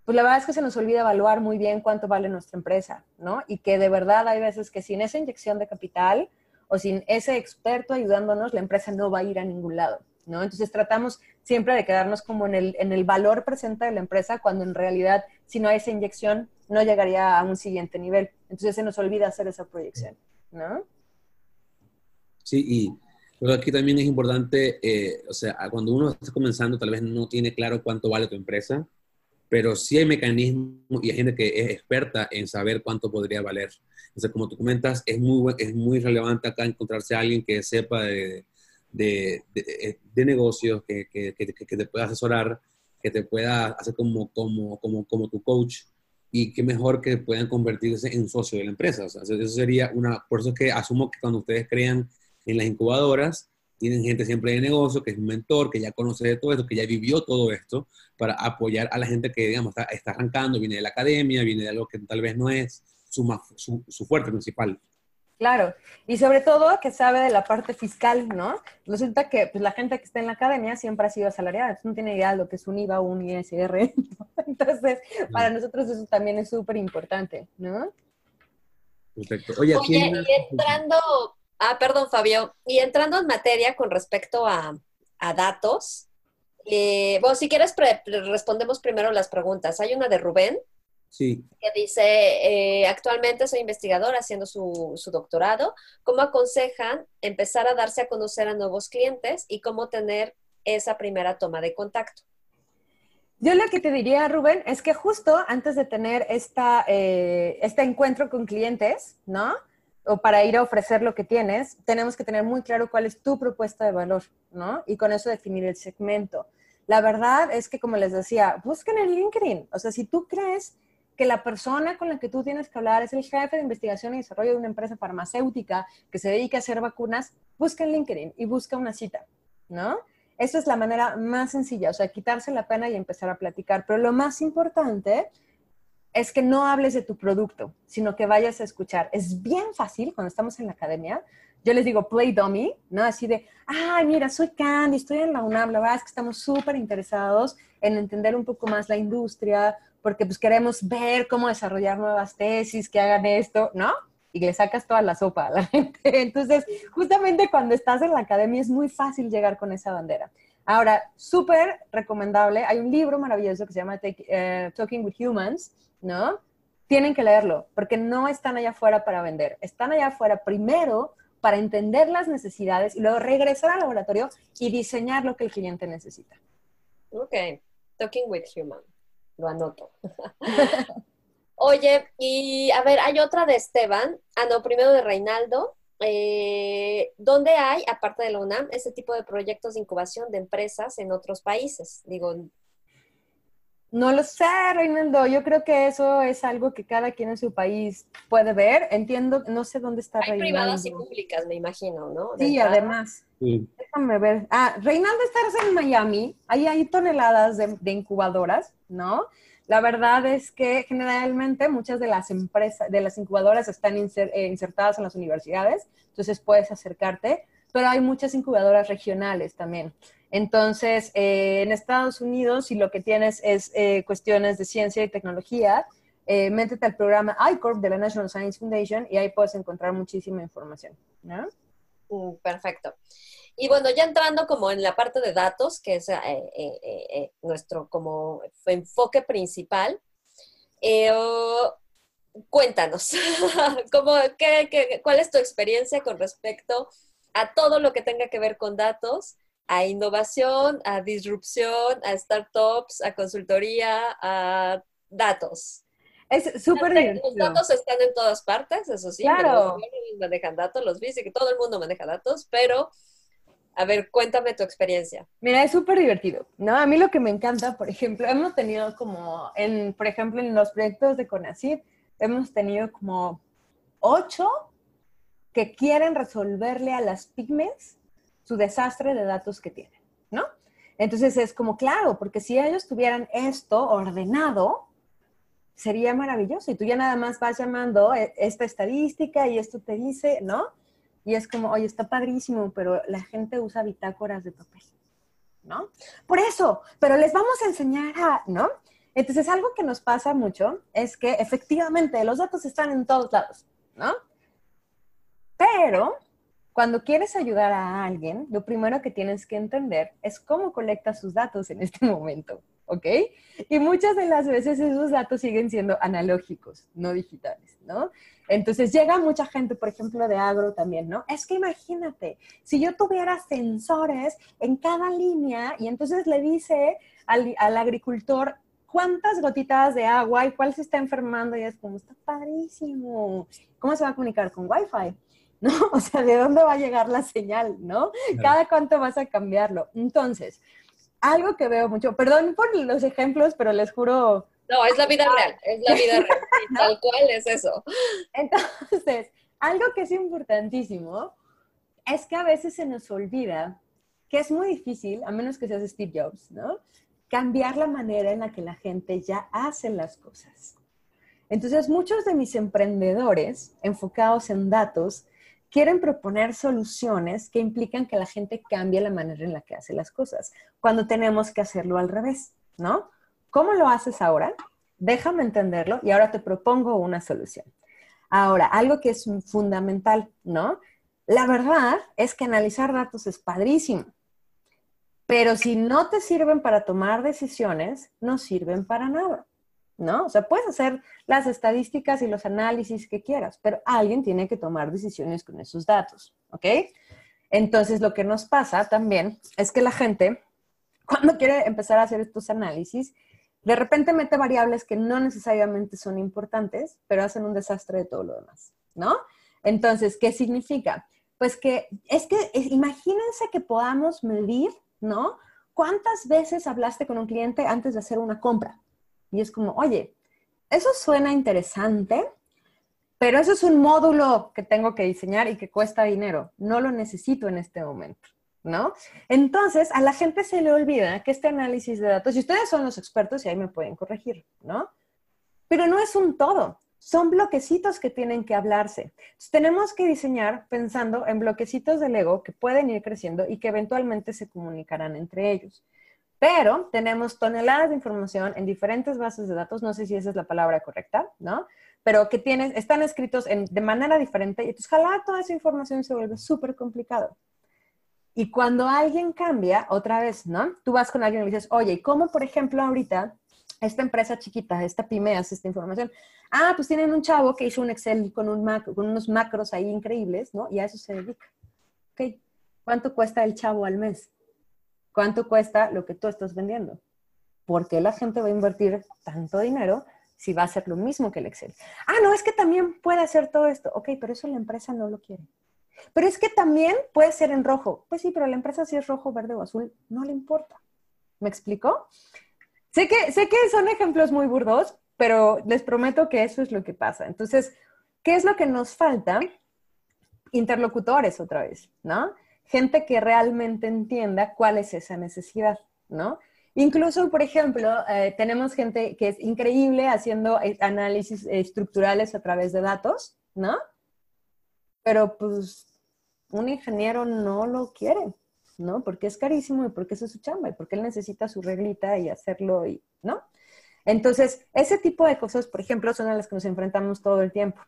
Pues la verdad es que se nos olvida evaluar muy bien cuánto vale nuestra empresa, ¿no? Y que de verdad hay veces que sin esa inyección de capital o sin ese experto ayudándonos, la empresa no va a ir a ningún lado, ¿no? Entonces tratamos siempre de quedarnos como en el, en el valor presente de la empresa, cuando en realidad, si no hay esa inyección, no llegaría a un siguiente nivel. Entonces se nos olvida hacer esa proyección, ¿no? Sí, y pero aquí también es importante, eh, o sea, cuando uno está comenzando, tal vez no tiene claro cuánto vale tu empresa, pero sí hay mecanismos y hay gente que es experta en saber cuánto podría valer. Entonces, como tú comentas, es muy, es muy relevante acá encontrarse a alguien que sepa de, de, de, negocios, que, que, que, te pueda asesorar, que te pueda hacer como, como, como, como tu coach y qué mejor que puedan convertirse en socio de la empresa. O sea, eso sería una, por eso es que asumo que cuando ustedes crean en las incubadoras, tienen gente siempre de negocio, que es un mentor, que ya conoce de todo esto, que ya vivió todo esto, para apoyar a la gente que, digamos, está, está arrancando, viene de la academia, viene de algo que tal vez no es su, su, su fuerte principal. Claro, y sobre todo que sabe de la parte fiscal, ¿no? Resulta que pues, la gente que está en la academia siempre ha sido asalariada, no tiene idea de lo que es un IVA o un ISR. Entonces, para nosotros eso también es súper importante, ¿no? Perfecto. Oye, y entrando, ah, perdón, Fabio, y entrando en materia con respecto a, a datos, eh, bueno, si quieres, respondemos primero las preguntas. Hay una de Rubén Sí. Que dice, eh, actualmente soy investigador haciendo su, su, doctorado. ¿Cómo aconsejan empezar a darse a conocer a nuevos clientes y cómo tener esa primera toma de contacto? Yo lo que te diría, Rubén, es que justo antes de tener esta, eh, este encuentro con clientes, ¿no? O para ir a ofrecer lo que tienes, tenemos que tener muy claro cuál es tu propuesta de valor, ¿no? Y con eso definir el segmento. La verdad es que, como les decía, busquen en LinkedIn. O sea, si tú crees que la persona con la que tú tienes que hablar es el jefe de investigación y desarrollo de una empresa farmacéutica que se dedica a hacer vacunas, busca en LinkedIn y busca una cita, ¿no? Esa es la manera más sencilla, o sea, quitarse la pena y empezar a platicar. Pero lo más importante es que no hables de tu producto, sino que vayas a escuchar. Es bien fácil cuando estamos en la academia. Yo les digo play dummy, ¿no? Así de, ay, mira, soy Candy, estoy en la UNAM, la verdad es que estamos súper interesados en entender un poco más la industria, porque pues queremos ver cómo desarrollar nuevas tesis, que hagan esto, ¿no? Y le sacas toda la sopa a la gente. Entonces, justamente cuando estás en la academia es muy fácil llegar con esa bandera. Ahora, súper recomendable, hay un libro maravilloso que se llama eh, Talking with Humans, ¿no? Tienen que leerlo, porque no están allá afuera para vender, están allá afuera primero para entender las necesidades y luego regresar al laboratorio y diseñar lo que el cliente necesita. Ok, Talking with Humans lo anoto. Oye, y a ver, hay otra de Esteban. Ah, no, primero de Reinaldo. Eh, ¿Dónde hay, aparte de la UNAM, ese tipo de proyectos de incubación de empresas en otros países? Digo, no lo sé, Reinaldo. Yo creo que eso es algo que cada quien en su país puede ver. Entiendo, no sé dónde está Hay privadas y públicas, me imagino, ¿no? sí, además. Déjame ver. Ah, Reinaldo, estás en Miami. Ahí hay toneladas de, incubadoras, ¿no? La verdad es que generalmente muchas de las empresas, de las incubadoras están eh, insertadas en las universidades, entonces puedes acercarte, pero hay muchas incubadoras regionales también. Entonces, eh, en Estados Unidos, si lo que tienes es eh, cuestiones de ciencia y tecnología, eh, métete al programa iCorp de la National Science Foundation y ahí puedes encontrar muchísima información. Mm, perfecto. Y bueno, ya entrando como en la parte de datos, que es nuestro como enfoque principal, cuéntanos, ¿cuál es tu experiencia con respecto a todo lo que tenga que ver con datos? a innovación, a disrupción, a startups, a consultoría, a datos. Es súper Los datos están en todas partes, eso sí, claro. los manejan datos, los que todo el mundo maneja datos, pero a ver, cuéntame tu experiencia. Mira, es súper divertido, ¿no? A mí lo que me encanta, por ejemplo, hemos tenido como, en, por ejemplo, en los proyectos de CONACYT, hemos tenido como ocho que quieren resolverle a las pymes su desastre de datos que tienen, ¿no? Entonces es como, claro, porque si ellos tuvieran esto ordenado, sería maravilloso. Y tú ya nada más vas llamando eh, esta estadística y esto te dice, ¿no? Y es como, oye, está padrísimo, pero la gente usa bitácoras de papel, ¿no? Por eso, pero les vamos a enseñar a, ¿no? Entonces, algo que nos pasa mucho es que efectivamente los datos están en todos lados, ¿no? Pero cuando quieres ayudar a alguien, lo primero que tienes que entender es cómo colecta sus datos en este momento, ¿ok? Y muchas de las veces esos datos siguen siendo analógicos, no digitales, ¿no? Entonces llega mucha gente, por ejemplo, de agro también, ¿no? Es que imagínate, si yo tuviera sensores en cada línea y entonces le dice al, al agricultor cuántas gotitas de agua y cuál se está enfermando y es como, está padrísimo. ¿Cómo se va a comunicar con Wi-Fi? ¿no? O sea, ¿de dónde va a llegar la señal, no? Cada cuánto vas a cambiarlo. Entonces, algo que veo mucho, perdón por los ejemplos, pero les juro... No, es la vida real, es la vida real, tal cual es eso. Entonces, algo que es importantísimo es que a veces se nos olvida que es muy difícil, a menos que seas Steve Jobs, ¿no? Cambiar la manera en la que la gente ya hace las cosas. Entonces, muchos de mis emprendedores enfocados en datos quieren proponer soluciones que implican que la gente cambie la manera en la que hace las cosas, cuando tenemos que hacerlo al revés, ¿no? ¿Cómo lo haces ahora? Déjame entenderlo y ahora te propongo una solución. Ahora, algo que es fundamental, ¿no? La verdad es que analizar datos es padrísimo, pero si no te sirven para tomar decisiones, no sirven para nada. ¿No? O sea, puedes hacer las estadísticas y los análisis que quieras, pero alguien tiene que tomar decisiones con esos datos, ¿ok? Entonces, lo que nos pasa también es que la gente, cuando quiere empezar a hacer estos análisis, de repente mete variables que no necesariamente son importantes, pero hacen un desastre de todo lo demás, ¿no? Entonces, ¿qué significa? Pues que es que imagínense que podamos medir, ¿no? ¿Cuántas veces hablaste con un cliente antes de hacer una compra? Y es como, oye, eso suena interesante, pero eso es un módulo que tengo que diseñar y que cuesta dinero. No lo necesito en este momento, ¿no? Entonces, a la gente se le olvida que este análisis de datos, y ustedes son los expertos y ahí me pueden corregir, ¿no? pero no es un todo. Son bloquecitos que tienen que hablarse. tenemos que diseñar pensando en bloquecitos de Lego que pueden ir creciendo y que eventualmente se comunicarán entre ellos. Pero tenemos toneladas de información en diferentes bases de datos, no sé si esa es la palabra correcta, ¿no? Pero que tienen, están escritos de manera diferente y entonces jalar toda esa información se vuelve súper complicado. Y cuando alguien cambia, otra vez, ¿no? Tú vas con alguien y le dices, oye, ¿cómo, por ejemplo, ahorita esta empresa chiquita, esta pyme hace esta información? Ah, pues tienen un chavo que hizo un Excel con unos macros ahí increíbles, ¿no? Y a eso se dedica. Ok, ¿cuánto cuesta el chavo al mes? ¿Cuánto cuesta lo que tú estás vendiendo? ¿Por qué la gente va a invertir tanto dinero si va a hacer lo mismo que el Excel? Ah, no, es que también puede hacer todo esto. Ok, pero eso la empresa no lo quiere. Pero es que también puede ser en rojo. Pues sí, pero la empresa si es rojo, verde o azul, no le importa. ¿Me explico? Sé que, sé que son ejemplos muy burdos, pero les prometo que eso es lo que pasa. Entonces, ¿qué es lo que nos falta? Interlocutores otra vez, ¿no? Gente que realmente entienda cuál es esa necesidad, ¿no? Incluso, por ejemplo, eh, tenemos gente que es increíble haciendo eh, análisis estructurales a través de datos, ¿no? Pero pues un ingeniero no lo quiere, ¿no? Porque es carísimo y porque es su chamba y porque él necesita su reglita y hacerlo, ¿no? Entonces, ese tipo de cosas, por ejemplo, son a las que nos enfrentamos todo el tiempo.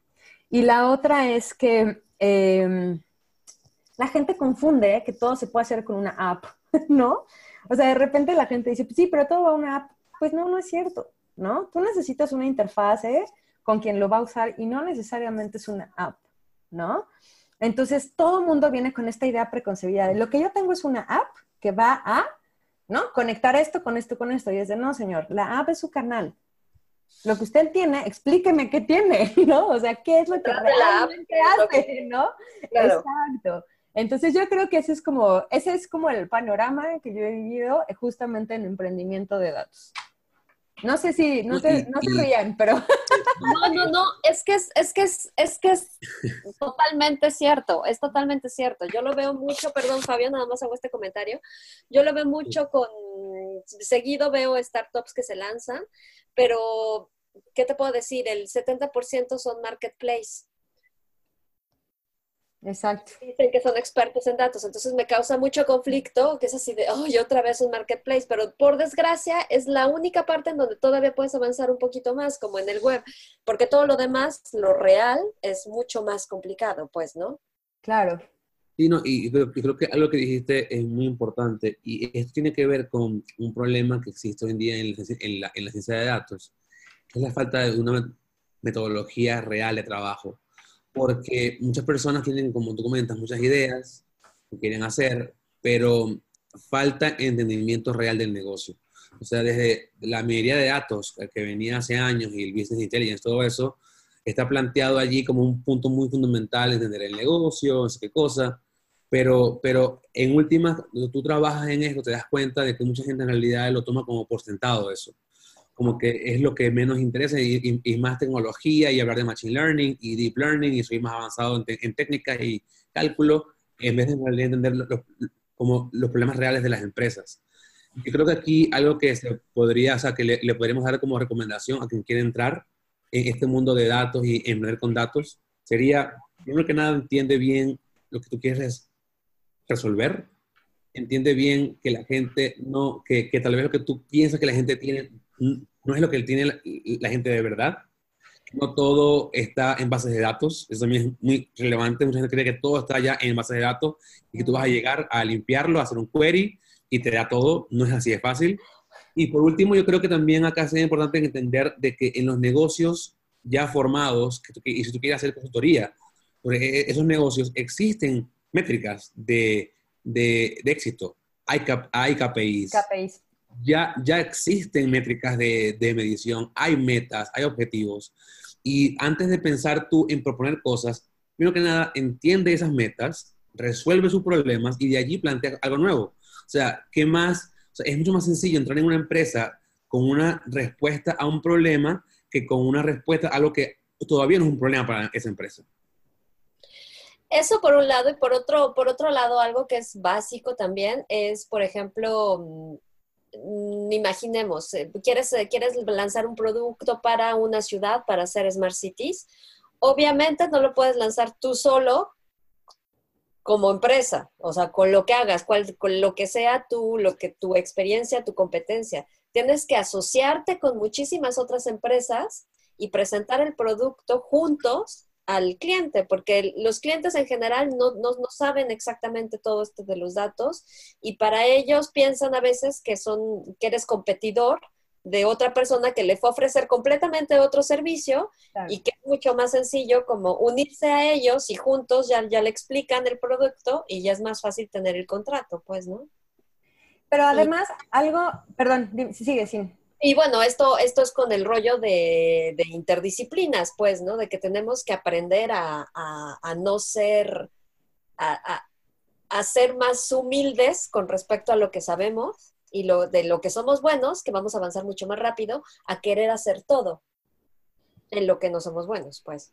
Y la otra es que... Em, la gente confunde que todo se puede hacer con una app, ¿no? O sea, de repente la gente dice, sí, pero todo va a una app. Pues no, no es cierto, ¿no? Tú necesitas una interfase con quien lo va a usar y no necesariamente es una app, ¿no? Entonces, todo el mundo viene con esta idea preconcebida de lo que yo tengo es una app que va a, ¿no? Conectar esto con esto, con esto. Y es de, no, señor, la app es su canal. Lo que usted tiene, explíqueme qué tiene, ¿no? O sea, ¿qué es lo que realmente hace, ¿no? Exacto. Entonces yo creo que ese es como, ese es como el panorama que yo he vivido eh, justamente en emprendimiento de datos. No sé si, no, se, no rían, pero... No, no, no, es que es, es que es, es que es totalmente cierto, es totalmente cierto. Yo lo veo mucho, perdón Fabio, nada más hago este comentario, yo lo veo mucho con, seguido veo startups que se lanzan, pero, ¿qué te puedo decir? El 70% son marketplace. Exacto. Dicen que son expertos en datos, entonces me causa mucho conflicto, que es así de, oh, y otra vez un marketplace, pero por desgracia es la única parte en donde todavía puedes avanzar un poquito más, como en el web, porque todo lo demás, lo real, es mucho más complicado, pues, ¿no? Claro. Sí, no, y creo, creo que algo que dijiste es muy importante, y esto tiene que ver con un problema que existe hoy en día en la, en la ciencia de datos, que es la falta de una metodología real de trabajo porque muchas personas tienen, como tú comentas, muchas ideas que quieren hacer, pero falta entendimiento real del negocio. O sea, desde la mayoría de datos que venía hace años y el business intelligence, todo eso, está planteado allí como un punto muy fundamental, entender el negocio, no sé qué cosa, pero, pero en últimas, cuando tú trabajas en eso, te das cuenta de que mucha gente en realidad lo toma como por sentado eso como que es lo que menos interesa y, más tecnología y hablar de machine learning y deep learning y soy más avanzado en, técnicas y cálculo en vez de entender como los problemas reales de las empresas. Yo creo que aquí algo que se podría, o sea, que le, podríamos dar como recomendación a quien quiere entrar en este mundo de datos y emprender con datos sería, primero que nada, entiende bien lo que tú quieres resolver, entiende bien que la gente no, que, que tal vez lo que tú piensas que la gente tiene no es lo que tiene la, gente de verdad. No todo está en bases de datos. Eso también es muy relevante. Mucha gente cree que todo está ya en bases de datos y que tú vas a llegar a limpiarlo, a hacer un query y te da todo. No es así de fácil. Y por último, yo creo que también acá es importante entender de que en los negocios ya formados, y si tú quieres hacer consultoría, porque esos negocios existen métricas de, de, éxito. Hay, hay KPIs. KPIs ya, ya existen métricas de, de medición, hay metas, hay objetivos. Y antes de pensar tú en proponer cosas, primero que nada, entiende esas metas, resuelve sus problemas y de allí plantea algo nuevo. O sea, ¿qué más? es mucho más sencillo entrar en una empresa con una respuesta a un problema que con una respuesta a algo que todavía no es un problema para esa empresa. Eso por un lado y por otro, por otro lado algo que es básico también es, por ejemplo, imaginemos, eh, quieres, eh, quieres lanzar un producto para una ciudad, para hacer Smart Cities, obviamente no lo puedes lanzar tú solo como empresa, o sea, con lo que hagas, con lo que sea tú, lo que tu experiencia, tu competencia. Tienes que asociarte con muchísimas otras empresas y presentar el producto juntos al cliente, porque los clientes en general no, no, no, saben exactamente todo esto de los datos y para ellos piensan a veces que son, que eres competidor de otra persona que le fue a ofrecer completamente otro servicio y que es mucho más sencillo como unirse a ellos y juntos ya, ya le explican el producto y ya es más fácil tener el contrato, pues, ¿no? Pero además, algo, perdón, si sigue, sí. Y bueno, esto, esto es con el rollo de, interdisciplinas, pues, ¿no? De que tenemos que aprender a, no ser, a, a, ser más humildes con respecto a lo que sabemos y lo, de lo que somos buenos, que vamos a avanzar mucho más rápido, a querer hacer todo en lo que no somos buenos, pues.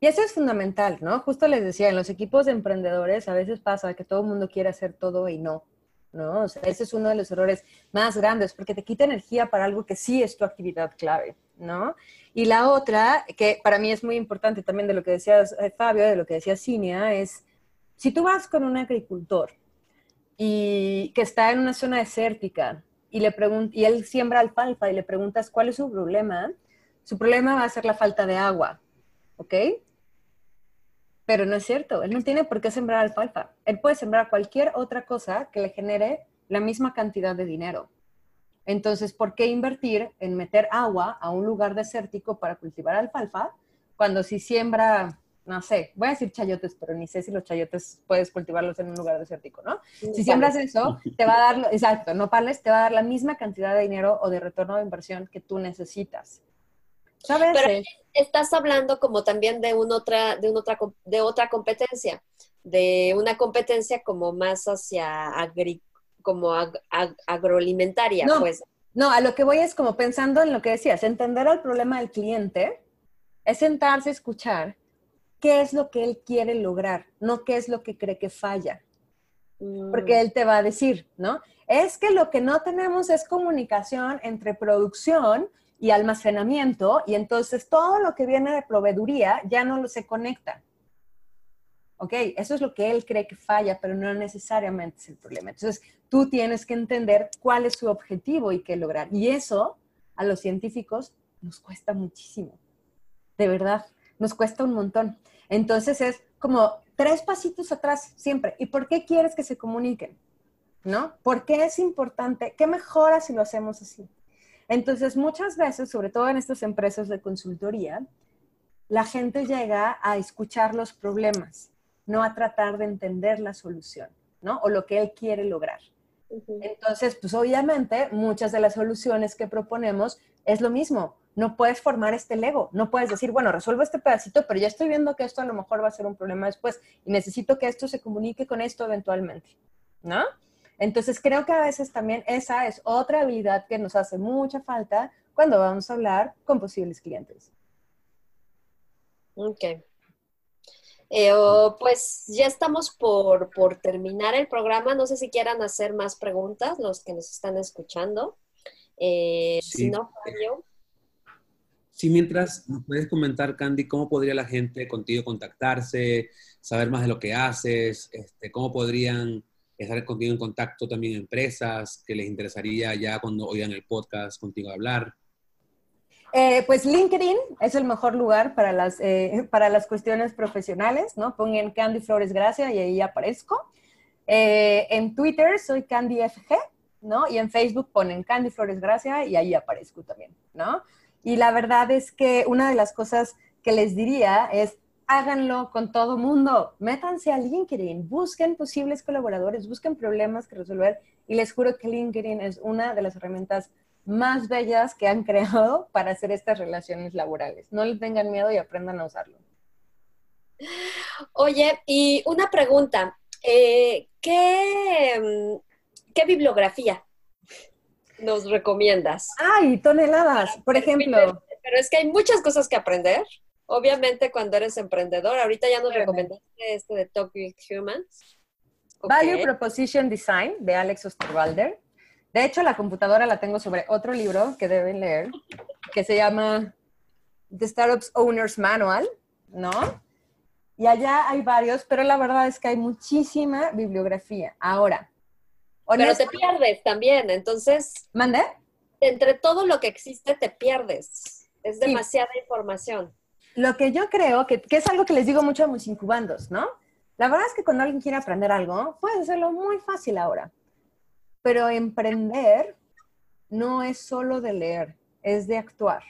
Y eso es fundamental, ¿no? Justo les decía, en los equipos de emprendedores a veces pasa que todo el mundo quiere hacer todo y no. ¿No? O sea, ese es uno de los errores más grandes porque te quita energía para algo que sí es tu actividad clave, ¿no? Y la otra, que para mí es muy importante también de lo que decía eh, Fabio, de lo que decía Cinia, es si tú vas con un agricultor y que está en una zona desértica y, le y él siembra alfalfa y le preguntas cuál es su problema, su problema va a ser la falta de agua, ¿ok? Pero no es cierto, él no tiene por qué sembrar alfalfa. Él puede sembrar cualquier otra cosa que le genere la misma cantidad de dinero. Entonces, ¿por qué invertir en meter agua a un lugar desértico para cultivar alfalfa cuando si siembra, no sé, voy a decir chayotes, pero ni sé si los chayotes puedes cultivarlos en un lugar desértico, ¿no? Si siembras eso, te va a dar, exacto, no pales, te va a dar la misma cantidad de dinero o de retorno de inversión que tú necesitas. ¿Sabes? Pero estás hablando como también de, una otra, de, otra, de otra competencia, de una competencia como más hacia agri, como agroalimentaria, no, pues. No, a lo que voy es como pensando en lo que decías, entender el problema del cliente es sentarse a escuchar qué es lo que él quiere lograr, no qué es lo que cree que falla. Porque mm. él te va a decir, ¿no? Es que lo que no tenemos es comunicación entre producción y almacenamiento, y entonces todo lo que viene de proveeduría ya no se conecta. ¿Ok? Eso es lo que él cree que falla, pero no necesariamente es el problema. Entonces, tú tienes que entender cuál es su objetivo y qué lograr. Y eso a los científicos nos cuesta muchísimo. De verdad, nos cuesta un montón. Entonces es como tres pasitos atrás siempre. ¿Y por qué quieres que se comuniquen? ¿No? ¿Por qué es importante? ¿Qué mejora si lo hacemos así? Entonces, muchas veces, sobre todo en estas empresas de consultoría, la gente llega a escuchar los problemas, no a tratar de entender la solución, ¿no? O lo que él quiere lograr. Entonces, pues obviamente, muchas de las soluciones que proponemos es lo mismo. No puedes formar este Lego, no puedes decir, bueno, resuelvo este pedacito, pero ya estoy viendo que esto a lo mejor va a ser un problema después y necesito que esto se comunique con esto eventualmente, ¿no? Entonces creo que a veces también esa es otra habilidad que nos hace mucha falta cuando vamos a hablar con posibles clientes. Ok. Eh, pues ya estamos por, terminar el programa. No sé si quieran hacer más preguntas los que nos están escuchando. Eh, si no, Fabio. Sí, mientras nos puedes comentar, Candy, cómo podría la gente contigo contactarse, saber más de lo que haces, este, cómo podrían estar contigo en contacto también empresas que les interesaría ya cuando oigan el podcast contigo hablar? Eh, pues LinkedIn es el mejor lugar para las, eh, para las cuestiones profesionales, ¿no? Pongan Candy Flores Gracia y ahí aparezco. Eh, en Twitter soy Candy FG, ¿no? Y en Facebook ponen Candy Flores Gracia y ahí aparezco también, ¿no? Y la verdad es que una de las cosas que les diría es, háganlo con todo mundo. Métanse a LinkedIn, busquen posibles colaboradores, busquen problemas que resolver y les juro que LinkedIn es una de las herramientas más bellas que han creado para hacer estas relaciones laborales. No les tengan miedo y aprendan a usarlo. Oye, y una pregunta. Eh, ¿qué, mm, ¿Qué bibliografía nos recomiendas? Ay, toneladas, por ejemplo. Pero es que hay muchas cosas que aprender. Obviamente cuando eres emprendedor, ahorita ya nos recomendaste este de Talk with Humans. Value Proposition Design de Alex Osterwalder. De hecho, la computadora la tengo sobre otro libro que deben leer, que se llama The Startups Owner's Manual, ¿no? Y allá hay varios, pero la verdad es que hay muchísima bibliografía. Ahora. Pero te pierdes también, entonces. ¿Mande? Entre todo lo que existe te pierdes. Es demasiada información. Lo que yo creo, que, es algo que les digo mucho a mis incubandos, ¿no? La verdad es que cuando alguien quiere aprender algo, puede hacerlo muy fácil ahora. Pero emprender no es solo de leer, es de actuar.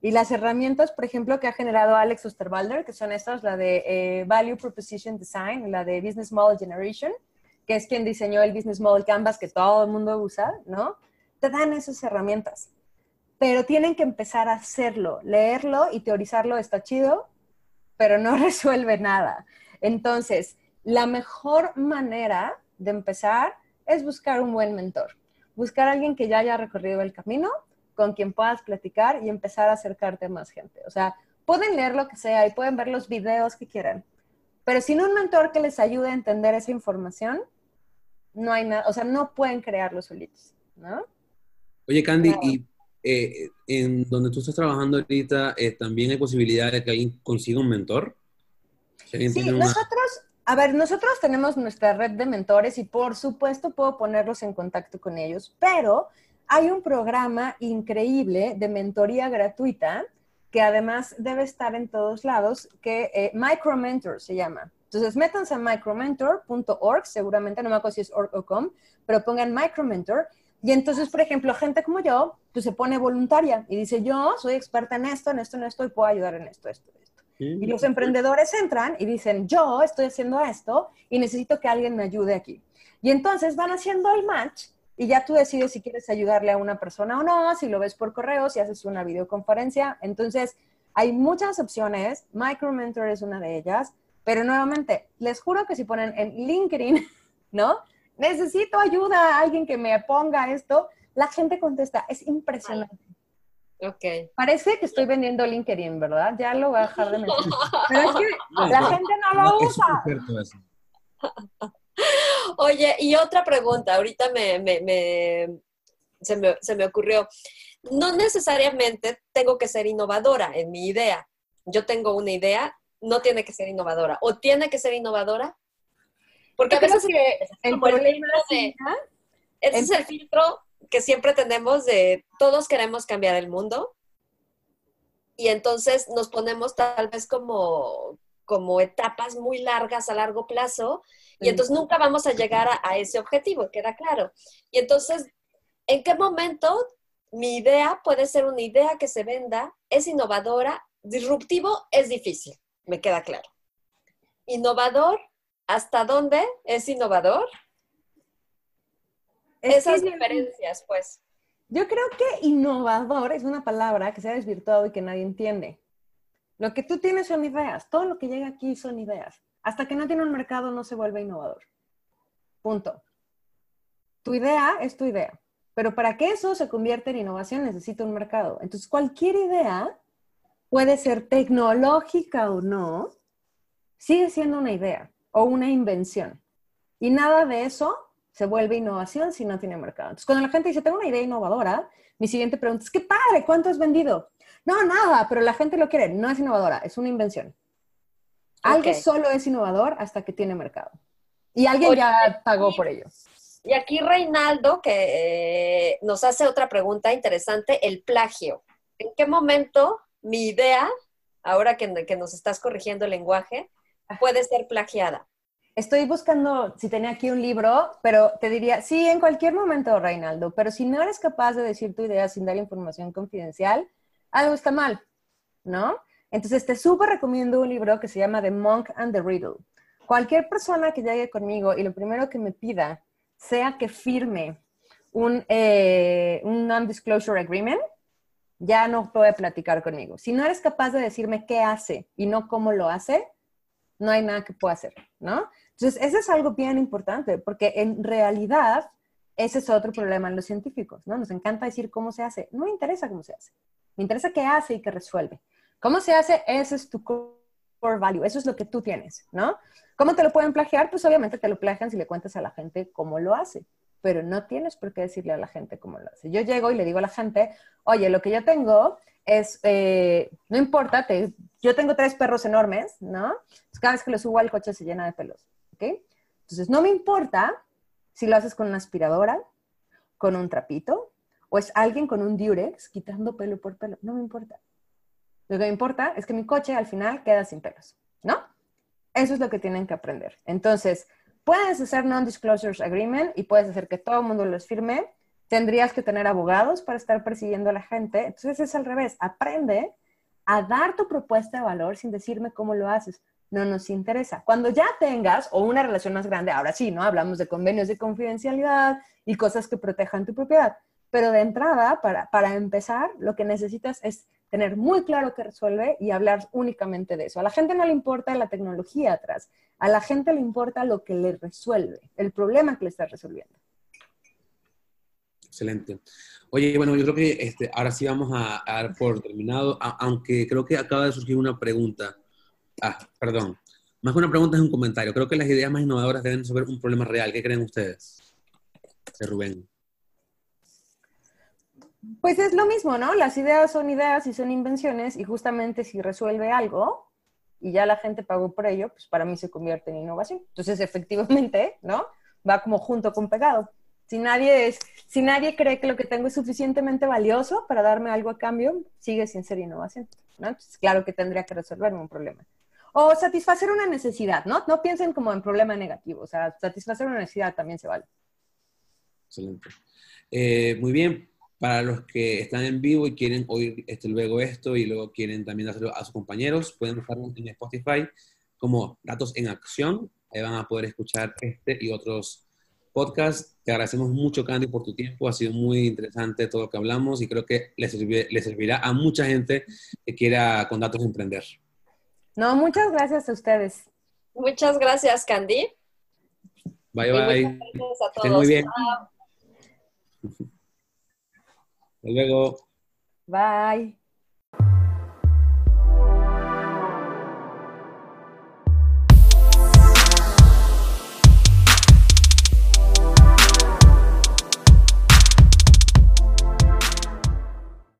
Y las herramientas, por ejemplo, que ha generado Alex Osterwalder, que son estas, la de eh, Value Proposition Design la de Business Model Generation, que es quien diseñó el Business Model Canvas que todo el mundo usa, ¿no? Te dan esas herramientas. Pero tienen que empezar a hacerlo. Leerlo y teorizarlo está chido, pero no resuelve nada. Entonces, la mejor manera de empezar es buscar un buen mentor. Buscar a alguien que ya haya recorrido el camino con quien puedas platicar y empezar a acercarte a más gente. O sea, pueden leer lo que sea y pueden ver los videos que quieran, pero sin un mentor que les ayude a entender esa información, no hay nada, o sea, no pueden crearlo solitos, ¿no? Oye, Candy, y eh, en donde tú estás trabajando ahorita, eh, ¿también hay posibilidad de que alguien consiga un mentor? sí, nosotros, a ver, nosotros tenemos nuestra red de mentores y por supuesto puedo ponerlos en contacto con ellos, pero hay un programa increíble de mentoría gratuita que además debe estar en todos lados, que eh, Micromentor se llama. Entonces, métanse a micromentor.org, seguramente, no me acuerdo si es org o com, pero pongan Micromentor. Y entonces, por ejemplo, gente como yo, pues se pone voluntaria y dice, yo soy experta en esto, en esto, en esto, y puedo ayudar en esto, esto, esto. Y los emprendedores entran y dicen, yo estoy haciendo esto y necesito que alguien me ayude aquí. Y entonces van haciendo el match y ya tú decides si quieres ayudarle a una persona o no, si lo ves por correo, si haces una videoconferencia. Entonces, hay muchas opciones. Micromentor es una de ellas. Pero nuevamente, les juro que si ponen en LinkedIn, ¿no? Necesito ayuda a alguien que me ponga esto, la gente contesta. Es impresionante. Ok. Parece que estoy vendiendo LinkedIn, ¿verdad? Ya lo voy a dejar de meter. Pero es que la gente no lo usa. Oye, y otra pregunta, ahorita me, se, me, ocurrió. No necesariamente tengo que ser innovadora en mi idea. Yo tengo una idea, no tiene que ser innovadora. ¿O tiene que ser innovadora? Porque a veces que el problema de, ese es el filtro que siempre tenemos de todos queremos cambiar el mundo y entonces nos ponemos tal vez como, como etapas muy largas a largo plazo y entonces nunca vamos a llegar a, ese objetivo, queda claro. Y entonces, ¿en qué momento mi idea puede ser una idea que se venda, es innovadora, disruptivo es difícil, me queda claro. Innovador, ¿hasta dónde es innovador? Esas diferencias, pues. Yo creo que innovador es una palabra que se ha desvirtuado y que nadie entiende. Lo que tú tienes son ideas, todo lo que llega aquí son ideas. Hasta que no tiene un mercado no se vuelve innovador. Punto. Tu idea es tu idea, pero para que eso se convierta en innovación necesita un mercado. Entonces, cualquier idea puede ser tecnológica o no, sigue siendo una idea o una invención. Y nada de eso se vuelve innovación si no tiene mercado. Entonces, cuando la gente dice, tengo una idea innovadora, mi siguiente pregunta es, ¿qué padre? ¿Cuánto has vendido? No, nada, pero la gente lo quiere. No es innovadora, es una invención. Algo solo es innovador hasta que tiene mercado. Y alguien ya pagó por ello. Y aquí Reinaldo, que eh, nos hace otra pregunta interesante, el plagio. ¿En qué momento mi idea, ahora que, que nos estás corrigiendo el lenguaje, puede ser plagiada? Estoy buscando si tenía aquí un libro, pero te diría, sí, en cualquier momento, Reinaldo, pero si no eres capaz de decir tu idea sin dar información confidencial, algo está mal, ¿no? Entonces, te súper recomiendo un libro que se llama The Monk and the Riddle. Cualquier persona que llegue conmigo y lo primero que me pida sea que firme un, eh, un non-disclosure agreement, ya no puede platicar conmigo. Si no eres capaz de decirme qué hace y no cómo lo hace, no hay nada que pueda hacer, ¿no? Entonces, eso es algo bien importante, porque en realidad ese es otro problema en los científicos, ¿no? Nos encanta decir cómo se hace. No me interesa cómo se hace. Me interesa qué hace y qué resuelve. ¿Cómo se hace? Ese es tu core value, eso es lo que tú tienes, ¿no? ¿Cómo te lo pueden plagiar? Pues obviamente te lo plagian si le cuentas a la gente cómo lo hace. Pero no tienes por qué decirle a la gente cómo lo hace. Yo llego y le digo a la gente, oye, lo que yo tengo es, eh, no importa, te, yo tengo tres perros enormes, ¿no? cada vez que los subo al coche se llena de pelos, ¿ok? Entonces, no me importa si lo haces con una aspiradora, con un trapito, o es alguien con un diurex quitando pelo por pelo, no me importa. Lo que me importa es que mi coche al final queda sin pelos, ¿no? Eso es lo que tienen que aprender. Entonces, puedes hacer non-disclosure agreement y puedes hacer que todo el mundo los firme. Tendrías que tener abogados para estar persiguiendo a la gente. Entonces es al revés. Aprende a dar tu propuesta de valor sin decirme cómo lo haces. No nos interesa. Cuando ya tengas o una relación más grande, ahora sí, ¿no? Hablamos de convenios de confidencialidad y cosas que protejan tu propiedad. Pero de entrada, para, para empezar, lo que necesitas es tener muy claro qué resuelve y hablar únicamente de eso. A la gente no le importa la tecnología atrás, a la gente le importa lo que le resuelve, el problema que le está resolviendo. Excelente. Oye, bueno, yo creo que este, ahora sí vamos a, dar por terminado, aunque creo que acaba de surgir una pregunta. Ah, perdón. Más que una pregunta es un comentario. Creo que las ideas más innovadoras deben resolver un problema real. ¿Qué creen ustedes? De Rubén. Pues es lo mismo, ¿no? Las ideas son ideas y son invenciones y justamente si resuelve algo y ya la gente pagó por ello, pues para mí se convierte en innovación. Entonces, efectivamente, ¿no? Va como junto con pegado. Si nadie, es, si nadie cree que lo que tengo es suficientemente valioso para darme algo a cambio, sigue sin ser innovación, ¿no? Claro que tendría que resolverme un problema. O satisfacer una necesidad, ¿no? No piensen como en problema negativo, o sea, satisfacer una necesidad también se vale. Excelente. Eh, muy bien, para los que están en vivo y quieren oír este, luego esto y luego quieren también hacerlo a sus compañeros, pueden buscarnos en Spotify como Datos en Acción. Ahí van a poder escuchar este y otros podcasts. Te agradecemos mucho, Candy, por tu tiempo. Ha sido muy interesante todo lo que hablamos y creo que les, servirá a mucha gente que quiera con datos emprender. No, muchas gracias a ustedes. Muchas gracias, Candy. Bye, bye. Estén muy bien. Hasta luego. Bye.